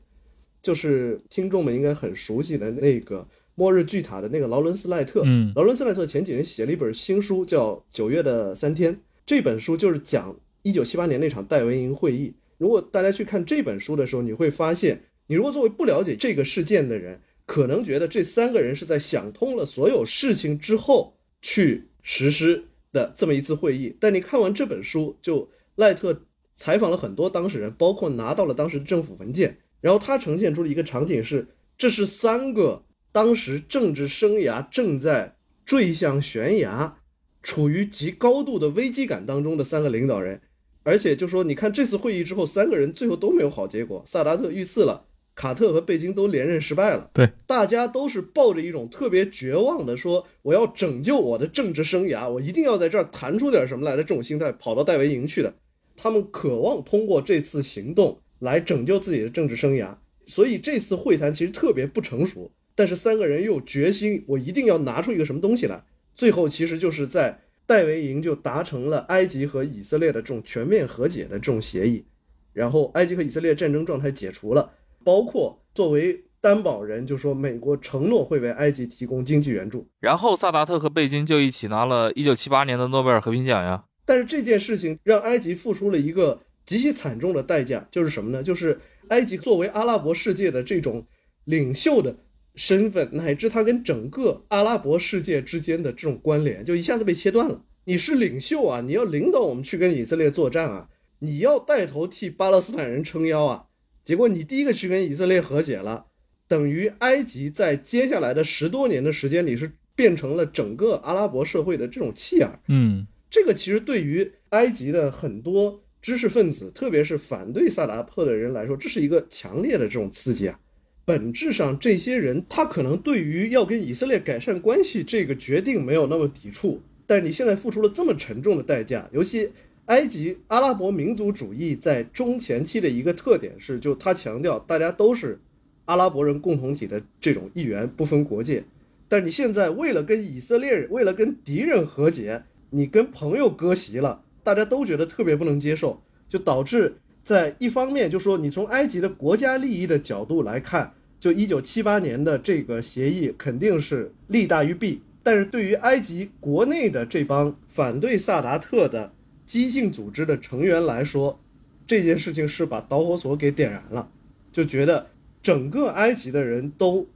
就是听众们应该很熟悉的那个末日巨塔》的那个劳伦斯·赖特。嗯劳伦斯·赖特前几年写了一本新书，叫《九月的三天》。这本书就是讲一九七八年那场戴维营会议。如果大家去看这本书的时候，你会发现，你如果作为不了解这个事件的人，可能觉得这三个人是在想通了所有事情之后去实施的这么一次会议。但你看完这本书，就赖特采访了很多当事人，包括拿到了当时政府文件，然后他呈现出了一个场景是，这是三个当时政治生涯正在坠向悬崖。处于极高度的危机感当中的三个领导人，而且就说，你看这次会议之后，三个人最后都没有好结果。萨达特遇刺了，卡特和贝金都连任失败了。对，大家都是抱着一种特别绝望的说，我要拯救我的政治生涯，我一定要在这儿谈出点什么来的这种心态，跑到戴维营去的。他们渴望通过这次行动来拯救自己的政治生涯，所以这次会谈其实特别不成熟。但是三个人又决心，我一定要拿出一个什么东西来。最后其实就是在戴维营就达成了埃及和以色列的这种全面和解的这种协议，然后埃及和以色列战争状态解除了，包括作为担保人，就说美国承诺会为埃及提供经济援助，然后萨达特和贝金就一起拿了一九七八年的诺贝尔和平奖呀。但是这件事情让埃及付出了一个极其惨重的代价，就是什么呢？就是埃及作为阿拉伯世界的这种领袖的。身份乃至他跟整个阿拉伯世界之间的这种关联，就一下子被切断了。你是领袖啊，你要领导我们去跟以色列作战啊，你要带头替巴勒斯坦人撑腰啊。结果你第一个去跟以色列和解了，等于埃及在接下来的十多年的时间里是变成了整个阿拉伯社会的这种弃儿。嗯，这个其实对于埃及的很多知识分子，特别是反对萨达特的人来说，这是一个强烈的这种刺激啊。本质上，这些人他可能对于要跟以色列改善关系这个决定没有那么抵触，但是你现在付出了这么沉重的代价，尤其埃及阿拉伯民族主义在中前期的一个特点是，就他强调大家都是阿拉伯人共同体的这种一员，不分国界。但你现在为了跟以色列人，为了跟敌人和解，你跟朋友割席了，大家都觉得特别不能接受，就导致在一方面就说你从埃及的国家利益的角度来看。就一九七八年的这个协议肯定是利大于弊，但是对于埃及国内的这帮反对萨达特的激进组织的成员来说，这件事情是把导火索给点燃了，就觉得整个埃及的人都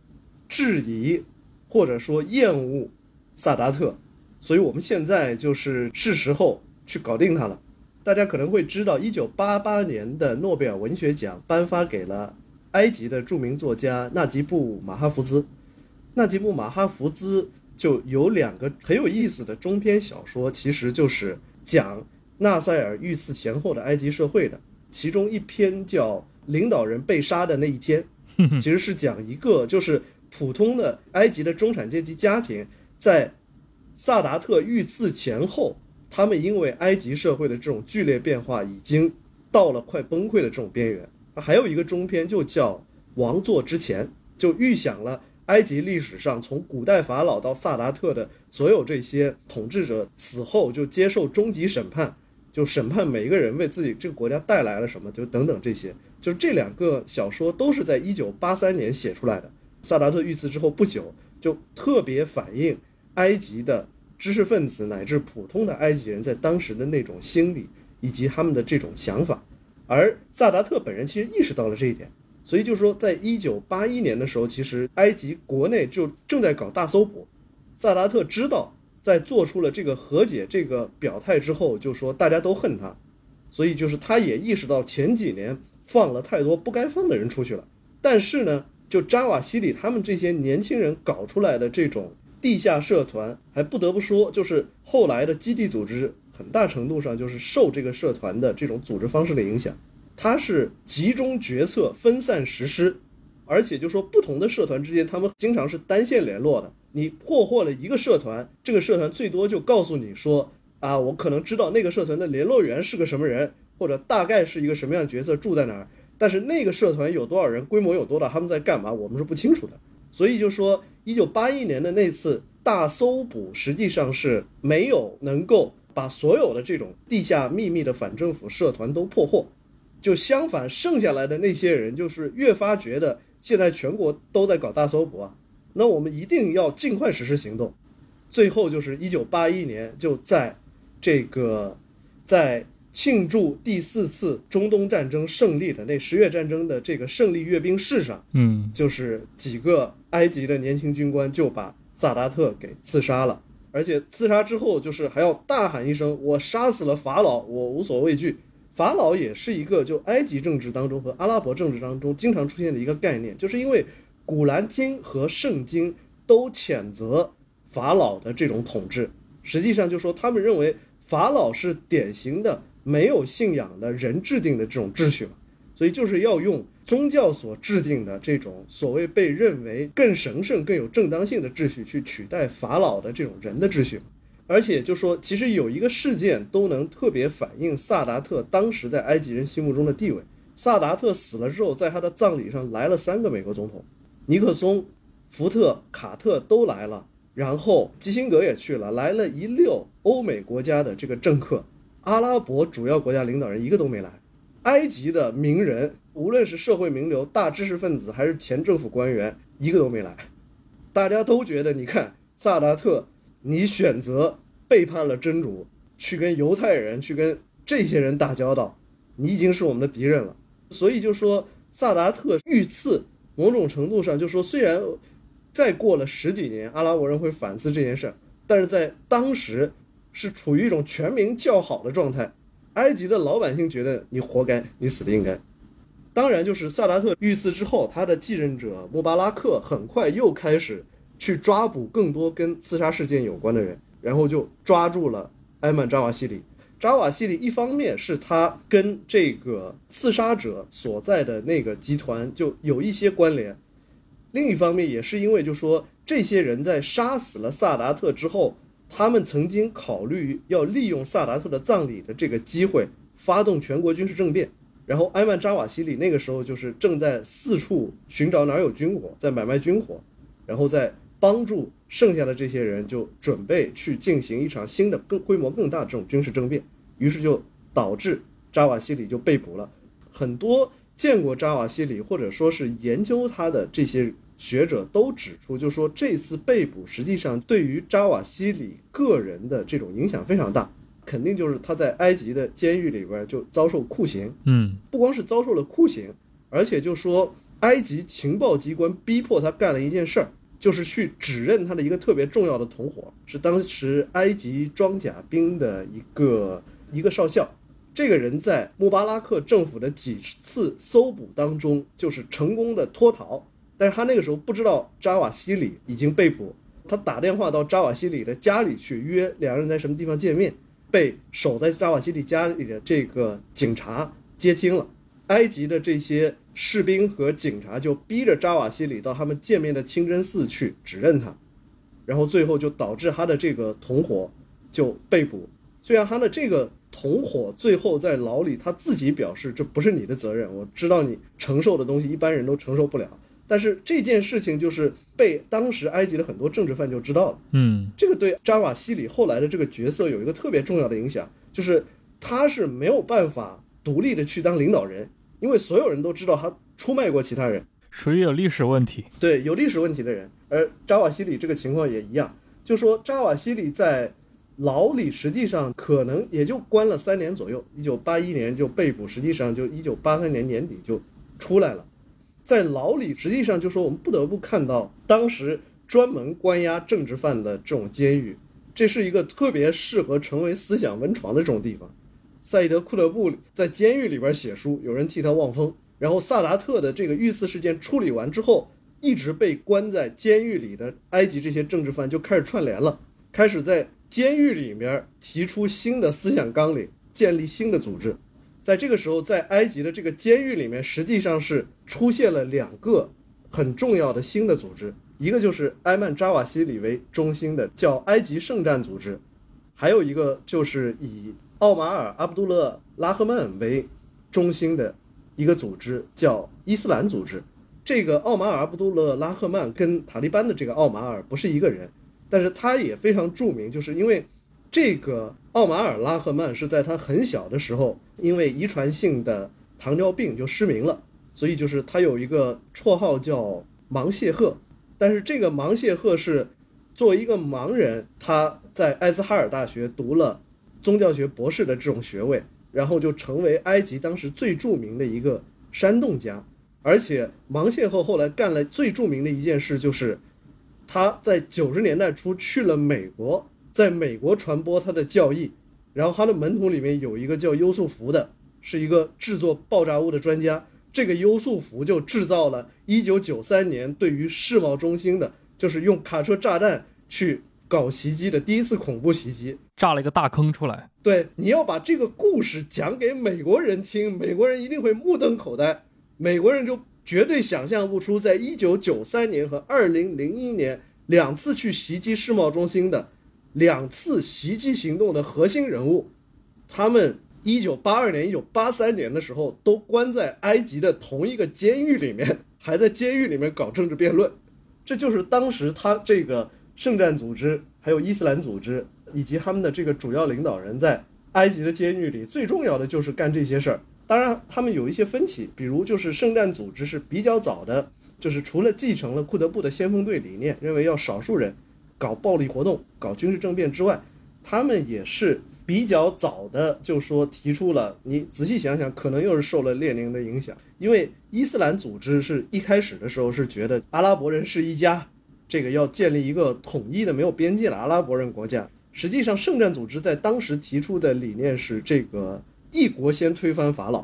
质疑或者说厌恶萨达特，所以我们现在就是是时候去搞定他了。大家可能会知道，一九八八年的诺贝尔文学奖颁发给了。埃及的著名作家纳吉布·马哈福兹，纳吉布·马哈福兹就有两个很有意思的中篇小说，其实就是讲纳赛尔遇刺前后的埃及社会的。其中一篇叫《领导人被杀的那一天》，其实是讲一个就是普通的埃及的中产阶级家庭在萨达特遇刺前后，他们因为埃及社会的这种剧烈变化，已经到了快崩溃的这种边缘。还有一个中篇就叫《王座之前》，就预想了埃及历史上从古代法老到萨达特的所有这些统治者死后就接受终极审判，就审判每一个人为自己这个国家带来了什么，就等等这些。就是这两个小说都是在一九八三年写出来的。萨达特遇刺之后不久，就特别反映埃及的知识分子乃至普通的埃及人在当时的那种心理以及他们的这种想法。而萨达特本人其实意识到了这一点，所以就是说，在一九八一年的时候，其实埃及国内就正在搞大搜捕。萨达特知道，在做出了这个和解这个表态之后，就说大家都恨他，所以就是他也意识到前几年放了太多不该放的人出去了。但是呢，就扎瓦西里他们这些年轻人搞出来的这种地下社团，还不得不说，就是后来的基地组织。很大程度上就是受这个社团的这种组织方式的影响，它是集中决策、分散实施，而且就说不同的社团之间，他们经常是单线联络的。你破获了一个社团，这个社团最多就告诉你说啊，我可能知道那个社团的联络员是个什么人，或者大概是一个什么样的角色，住在哪儿。但是那个社团有多少人，规模有多大，他们在干嘛，我们是不清楚的。所以就说，一九八一年的那次大搜捕，实际上是没有能够。把所有的这种地下秘密的反政府社团都破获，就相反，剩下来的那些人就是越发觉得现在全国都在搞大搜捕啊，那我们一定要尽快实施行动。最后就是一九八一年，就在这个在庆祝第四次中东战争胜利的那十月战争的这个胜利阅兵式上，嗯，就是几个埃及的年轻军官就把萨达特给刺杀了，而且刺杀之后就是还要大喊一声：“我杀死了法老，我无所畏惧。”法老也是一个就埃及政治当中和阿拉伯政治当中经常出现的一个概念，就是因为古兰经和圣经都谴责法老的这种统治，实际上就说他们认为法老是典型的没有信仰的人制定的这种秩序嘛，所以就是要用宗教所制定的这种所谓被认为更神圣、更有正当性的秩序去取代法老的这种人的秩序。而且就说，其实有一个事件都能特别反映萨达特当时在埃及人心目中的地位。萨达特死了之后，在他的葬礼上来了三个美国总统，尼克松、福特、卡特都来了，然后基辛格也去了，来了一溜欧美国家的这个政客，阿拉伯主要国家领导人一个都没来，埃及的名人，无论是社会名流、大知识分子还是前政府官员，一个都没来。大家都觉得，你看萨达特。你选择背叛了真主，去跟犹太人、去跟这些人打交道，你已经是我们的敌人了。所以就说萨达特遇刺，某种程度上就说，虽然再过了十几年，阿拉伯人会反思这件事儿，但是在当时是处于一种全民叫好的状态。埃及的老百姓觉得你活该，你死的应该。当然，就是萨达特遇刺之后，他的继任者穆巴拉克很快又开始。去抓捕更多跟刺杀事件有关的人，然后就抓住了埃曼扎瓦西里。扎瓦西里一方面是他跟这个刺杀者所在的那个集团就有一些关联，另一方面也是因为就说这些人在杀死了萨达特之后，他们曾经考虑要利用萨达特的葬礼的这个机会发动全国军事政变。然后埃曼扎瓦西里那个时候就是正在四处寻找哪有军火，在买卖军火，然后在。帮助剩下的这些人就准备去进行一场新的、更规模更大的这种军事政变，于是就导致扎瓦西里就被捕了。很多见过扎瓦西里或者说是研究他的这些学者都指出，就说这次被捕实际上对于扎瓦西里个人的这种影响非常大，肯定就是他在埃及的监狱里边就遭受酷刑。嗯，不光是遭受了酷刑，而且就说埃及情报机关逼迫他干了一件事儿。就是去指认他的一个特别重要的同伙，是当时埃及装甲兵的一个一个少校。这个人在穆巴拉克政府的几次搜捕当中，就是成功的脱逃。但是他那个时候不知道扎瓦西里已经被捕，他打电话到扎瓦西里的家里去约两个人在什么地方见面，被守在扎瓦西里家里的这个警察接听了。埃及的这些士兵和警察就逼着扎瓦西里到他们见面的清真寺去指认他，然后最后就导致他的这个同伙就被捕。虽然他的这个同伙最后在牢里他自己表示这不是你的责任，我知道你承受的东西一般人都承受不了。但是这件事情就是被当时埃及的很多政治犯就知道了。嗯，这个对扎瓦西里后来的这个角色有一个特别重要的影响，就是他是没有办法。独立的去当领导人，因为所有人都知道他出卖过其他人，属于有历史问题。对，有历史问题的人。而扎瓦西里这个情况也一样，就说扎瓦西里在牢里实际上可能也就关了三年左右，一九八一年就被捕，实际上就一九八三年年底就出来了。在牢里实际上就说我们不得不看到当时专门关押政治犯的这种监狱，这是一个特别适合成为思想温床的这种地方。赛义德·库勒布在监狱里边写书，有人替他望风。然后萨达特的这个遇刺事件处理完之后，一直被关在监狱里的埃及这些政治犯就开始串联了，开始在监狱里面提出新的思想纲领，建立新的组织。在这个时候，在埃及的这个监狱里面，实际上是出现了两个很重要的新的组织，一个就是埃曼扎瓦西里为中心的叫埃及圣战组织，还有一个就是以。奥马尔·阿卜杜勒·拉赫曼为中心的一个组织叫伊斯兰组织。这个奥马尔·阿卜杜勒·拉赫曼跟塔利班的这个奥马尔不是一个人，但是他也非常著名，就是因为这个奥马尔·拉赫曼是在他很小的时候，因为遗传性的糖尿病就失明了，所以就是他有一个绰号叫“盲谢赫”。但是这个盲谢赫是作为一个盲人，他在埃兹哈尔大学读了宗教学博士的这种学位，然后就成为埃及当时最著名的一个煽动家。而且盲谢赫后来干了最著名的一件事，就是他在九十年代初去了美国，在美国传播他的教义。然后他的门徒里面有一个叫优素福的，是一个制作爆炸物的专家。这个优素福就制造了1993年对于世贸中心的，就是用卡车炸弹去搞袭击的第一次恐怖袭击，炸了一个大坑出来。对，你要把这个故事讲给美国人听，美国人一定会目瞪口呆，美国人就绝对想象不出，在1993年和2001年两次去袭击世贸中心的。两次袭击行动的核心人物，他们一九八二年、一九八三年的时候都关在埃及的同一个监狱里面，还在监狱里面搞政治辩论。这就是当时他这个圣战组织、还有伊斯兰组织以及他们的这个主要领导人在埃及的监狱里最重要的就是干这些事儿。当然，他们有一些分歧，比如就是圣战组织是比较早的，就是除了继承了库德布的先锋队理念，认为要少数人。搞暴力活动、搞军事政变之外，他们也是比较早的，就说提出了。你仔细想想，可能又是受了列宁的影响，因为伊斯兰组织是一开始的时候是觉得阿拉伯人是一家，这个要建立一个统一的、没有边界的阿拉伯人国家。实际上，圣战组织在当时提出的理念是这个一国先推翻法老，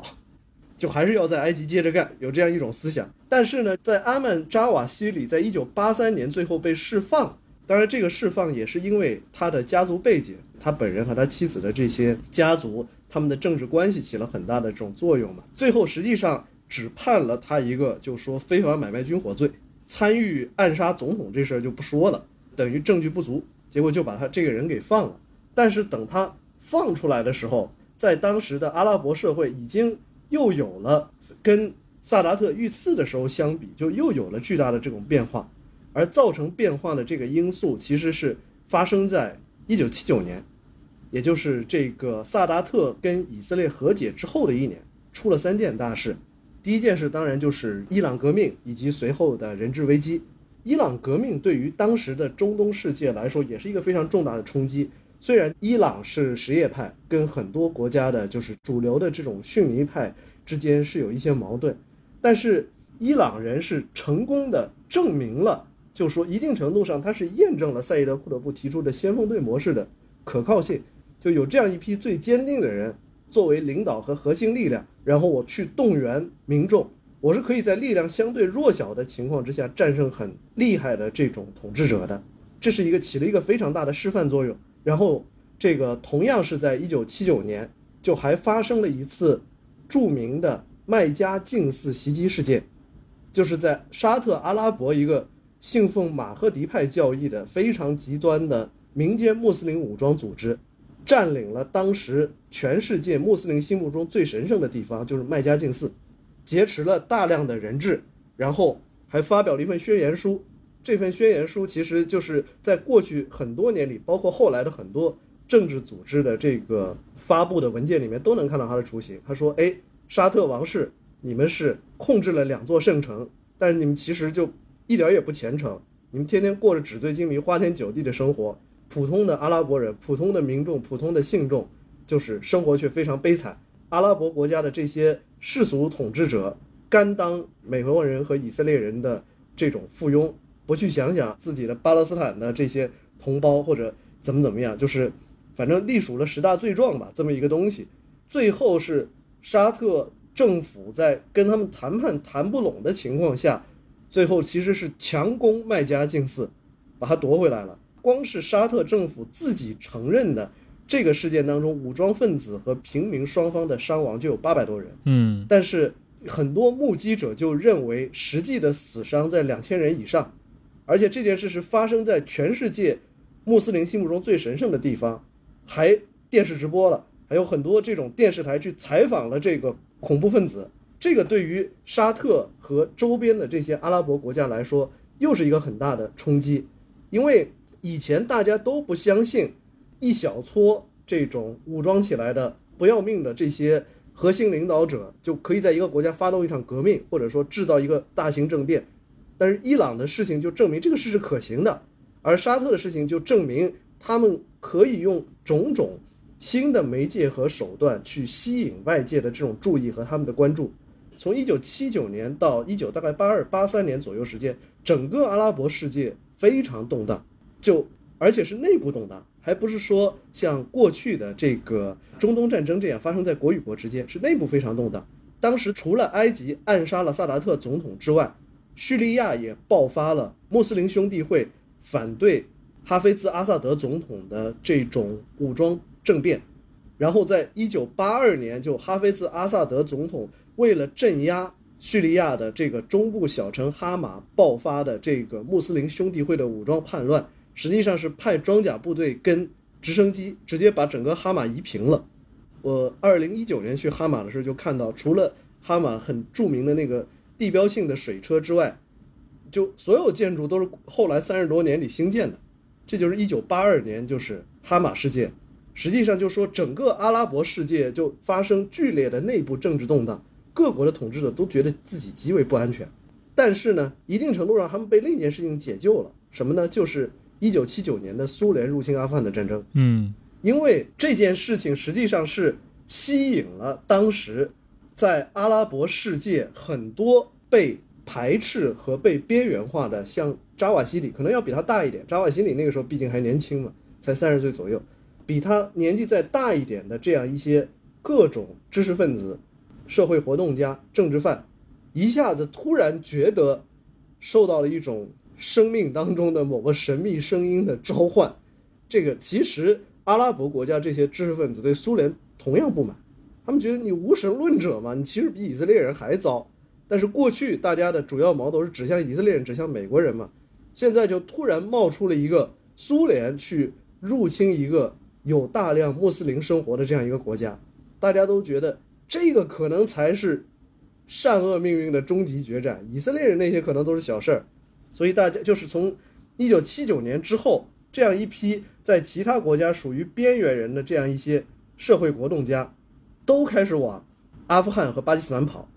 就还是要在埃及接着干，有这样一种思想。但是呢，在阿曼扎瓦西里在一九八三年最后被释放。当然，这个释放也是因为他的家族背景，他本人和他妻子的这些家族，他们的政治关系起了很大的这种作用嘛。最后实际上只判了他一个，就说非法买卖军火罪，参与暗杀总统这事儿就不说了，等于证据不足，结果就把他这个人给放了。但是等他放出来的时候，在当时的阿拉伯社会已经又有了跟萨达特遇刺的时候相比，就又有了巨大的这种变化。而造成变化的这个因素，其实是发生在一九七九年，也就是这个萨达特跟以色列和解之后的一年，出了三件大事。第一件事当然就是伊朗革命以及随后的人质危机。伊朗革命对于当时的中东世界来说，也是一个非常重大的冲击。虽然伊朗是什叶派，跟很多国家的就是主流的这种逊尼派之间是有一些矛盾，但是伊朗人是成功的证明了。就说一定程度上，他是验证了赛义德·库德布提出的先锋队模式的可靠性。就有这样一批最坚定的人作为领导和核心力量，然后我去动员民众，我是可以在力量相对弱小的情况之下战胜很厉害的这种统治者的。这是一个起了一个非常大的示范作用。然后这个同样是在一九七九年，就还发生了一次著名的麦加禁寺袭击事件，就是在沙特阿拉伯一个。信奉马赫迪派教义的非常极端的民间穆斯林武装组织，占领了当时全世界穆斯林心目中最神圣的地方，就是麦加净寺，劫持了大量的人质，然后还发表了一份宣言书。这份宣言书其实就是在过去很多年里，包括后来的很多政治组织的这个发布的文件里面，都能看到他的雏形。他说：“哎，沙特王室，你们是控制了两座圣城，但是你们其实就……”一点也不虔诚，你们天天过着纸醉金迷、花天酒地的生活。普通的阿拉伯人、普通的民众、普通的信众，就是生活却非常悲惨。阿拉伯国家的这些世俗统治者，甘当美国人和以色列人的这种附庸，不去想想自己的巴勒斯坦的这些同胞或者怎么怎么样，就是反正隶属了十大罪状吧，这么一个东西。最后是沙特政府在跟他们谈判谈不拢的情况下。最后其实是强攻麦加净寺，把它夺回来了。光是沙特政府自己承认的这个事件当中，武装分子和平民双方的伤亡就有八百多人。嗯，但是很多目击者就认为实际的死伤在两千人以上，而且这件事是发生在全世界穆斯林心目中最神圣的地方，还电视直播了，还有很多这种电视台去采访了这个恐怖分子。这个对于沙特和周边的这些阿拉伯国家来说，又是一个很大的冲击，因为以前大家都不相信，一小撮这种武装起来的不要命的这些核心领导者就可以在一个国家发动一场革命，或者说制造一个大型政变，但是伊朗的事情就证明这个事是可行的，而沙特的事情就证明他们可以用种种新的媒介和手段去吸引外界的这种注意和他们的关注。从一九七九年到一九大概八二八三年左右时间，整个阿拉伯世界非常动荡，就而且是内部动荡，还不是说像过去的这个中东战争这样发生在国与国之间，是内部非常动荡。当时除了埃及暗杀了萨达特总统之外，叙利亚也爆发了穆斯林兄弟会反对哈菲兹阿萨德总统的这种武装政变，然后在一九八二年，就哈菲兹阿萨德总统。为了镇压叙利亚的这个中部小城哈马爆发的这个穆斯林兄弟会的武装叛乱，实际上是派装甲部队跟直升机直接把整个哈马夷平了。我二零一九年去哈马的时候就看到，除了哈马很著名的那个地标性的水车之外，就所有建筑都是后来三十多年里兴建的。这就是一九八二年，就是哈马事件。实际上就说整个阿拉伯世界就发生剧烈的内部政治动荡。各国的统治者都觉得自己极为不安全，但是呢，一定程度上他们被另一件事情解救了。什么呢？就是一九七九年的苏联入侵阿富汗的战争。嗯，因为这件事情实际上是吸引了当时在阿拉伯世界很多被排斥和被边缘化的，像扎瓦西里，可能要比他大一点。扎瓦西里那个时候毕竟还年轻嘛，才三十岁左右，比他年纪再大一点的这样一些各种知识分子。社会活动家、政治犯，一下子突然觉得受到了一种生命当中的某个神秘声音的召唤。这个其实阿拉伯国家这些知识分子对苏联同样不满，他们觉得你无神论者嘛，你其实比以色列人还糟。但是过去大家的主要矛头是指向以色列人、指向美国人嘛，现在就突然冒出了一个苏联去入侵一个有大量穆斯林生活的这样一个国家，大家都觉得。这个可能才是善恶命运的终极决战。以色列人那些可能都是小事儿，所以大家就是从一九七九年之后，这样一批在其他国家属于边缘人的这样一些社会活动家，都开始往阿富汗和巴基斯坦跑，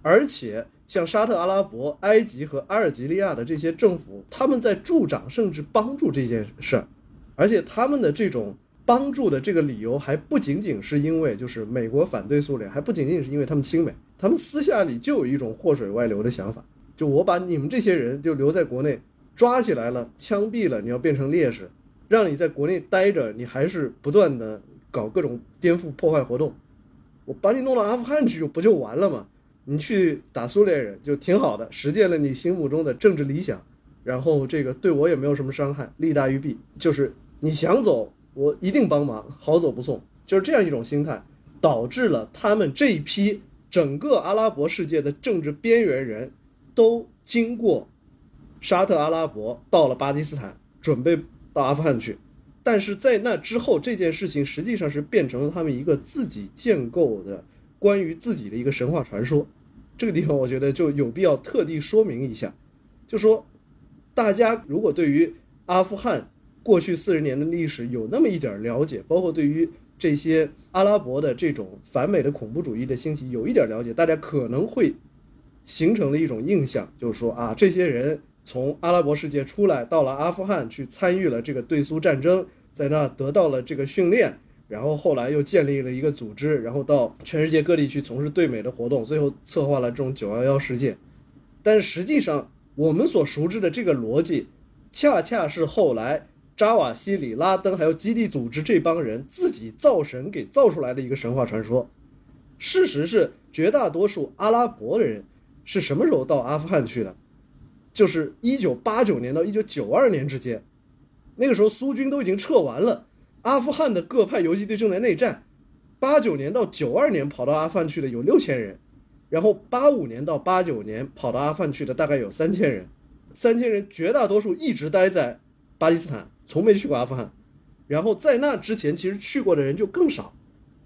而且像沙特阿拉伯、埃及和阿尔及利亚的这些政府，他们在助长甚至帮助这件事儿，而且他们的这种。帮助的这个理由还不仅仅是因为就是美国反对苏联，还不仅仅是因为他们亲美，他们私下里就有一种祸水外流的想法，就我把你们这些人就留在国内，抓起来了，枪毙了，你要变成烈士，让你在国内待着，你还是不断的搞各种颠覆破坏活动，我把你弄到阿富汗去，不就完了吗？你去打苏联人就挺好的，实践了你心目中的政治理想，然后这个对我也没有什么伤害，利大于弊，就是你想走。我一定帮忙，好走不送，就是这样一种心态，导致了他们这一批整个阿拉伯世界的政治边缘人都经过沙特阿拉伯到了巴基斯坦，准备到阿富汗去。但是在那之后，这件事情实际上是变成了他们一个自己建构的关于自己的一个神话传说。这个地方我觉得就有必要特地说明一下，就说大家如果对于阿富汗。过去四十年的历史有那么一点了解，包括对于这些阿拉伯的这种反美的恐怖主义的兴起有一点了解，大家可能会形成了一种印象，就是说啊，这些人从阿拉伯世界出来，到了阿富汗去参与了这个对苏战争，在那得到了这个训练，然后后来又建立了一个组织，然后到全世界各地去从事对美的活动，最后策划了这种九幺幺事件。但实际上，我们所熟知的这个逻辑，恰恰是后来。扎瓦西里、拉登还有基地组织这帮人自己造神给造出来的一个神话传说。事实是，绝大多数阿拉伯人是什么时候到阿富汗去的？就是一九八九年到一九九二年之间。那个时候苏军都已经撤完了，阿富汗的各派游击队正在内战。八九年到九二年跑到阿富汗去的有六千人，然后八五年到八九年跑到阿富汗去的大概有三千人。三千人绝大多数一直待在巴基斯坦。从没去过阿富汗，然后在那之前，其实去过的人就更少，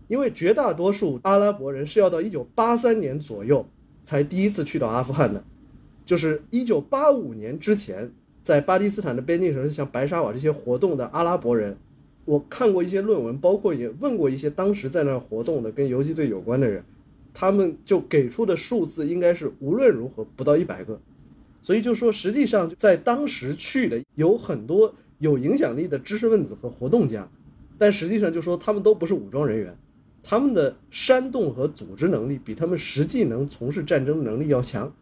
因为绝大多数阿拉伯人是要到一九八三年左右才第一次去到阿富汗的，就是一九八五年之前，在巴基斯坦的边境城市像白沙瓦这些活动的阿拉伯人，我看过一些论文，包括也问过一些当时在那活动的跟游击队有关的人，他们就给出的数字应该是无论如何不到一百个，所以就说，实际上在当时去的有很多有影响力的知识分子和活动家，但实际上就说他们都不是武装人员，他们的煽动和组织能力比他们实际能从事战争能力要强。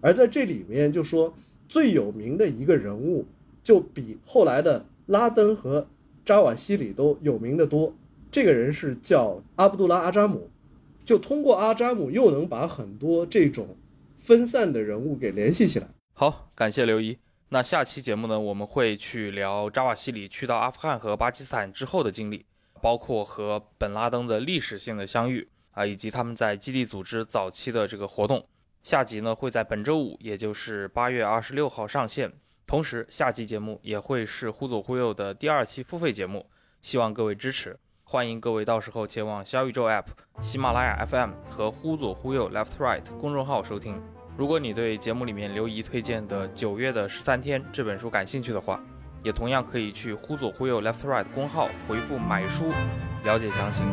而在这里面，就说最有名的一个人物，就比后来的拉登和扎瓦西里都有名的多。这个人是叫阿卜杜拉·阿扎姆，就通过阿扎姆又能把很多这种分散的人物给联系起来。好，感谢刘姨。那下期节目呢，我们会去聊扎瓦西里去到阿富汗和巴基斯坦之后的经历，包括和本拉登的历史性的相遇啊，以及他们在基地组织早期的这个活动。下集呢会在本周五，也就是八月二十六号上线。同时，下期节目也会是忽左忽右的第二期付费节目，希望各位支持。欢迎各位到时候前往小宇宙 App、喜马拉雅 FM 和忽左忽右 Left Right 公众号收听。如果你对节目里面刘怡推荐的《九月的十三天》这本书感兴趣的话，也同样可以去忽左忽右 Left Right 公号回复“买书”了解详情。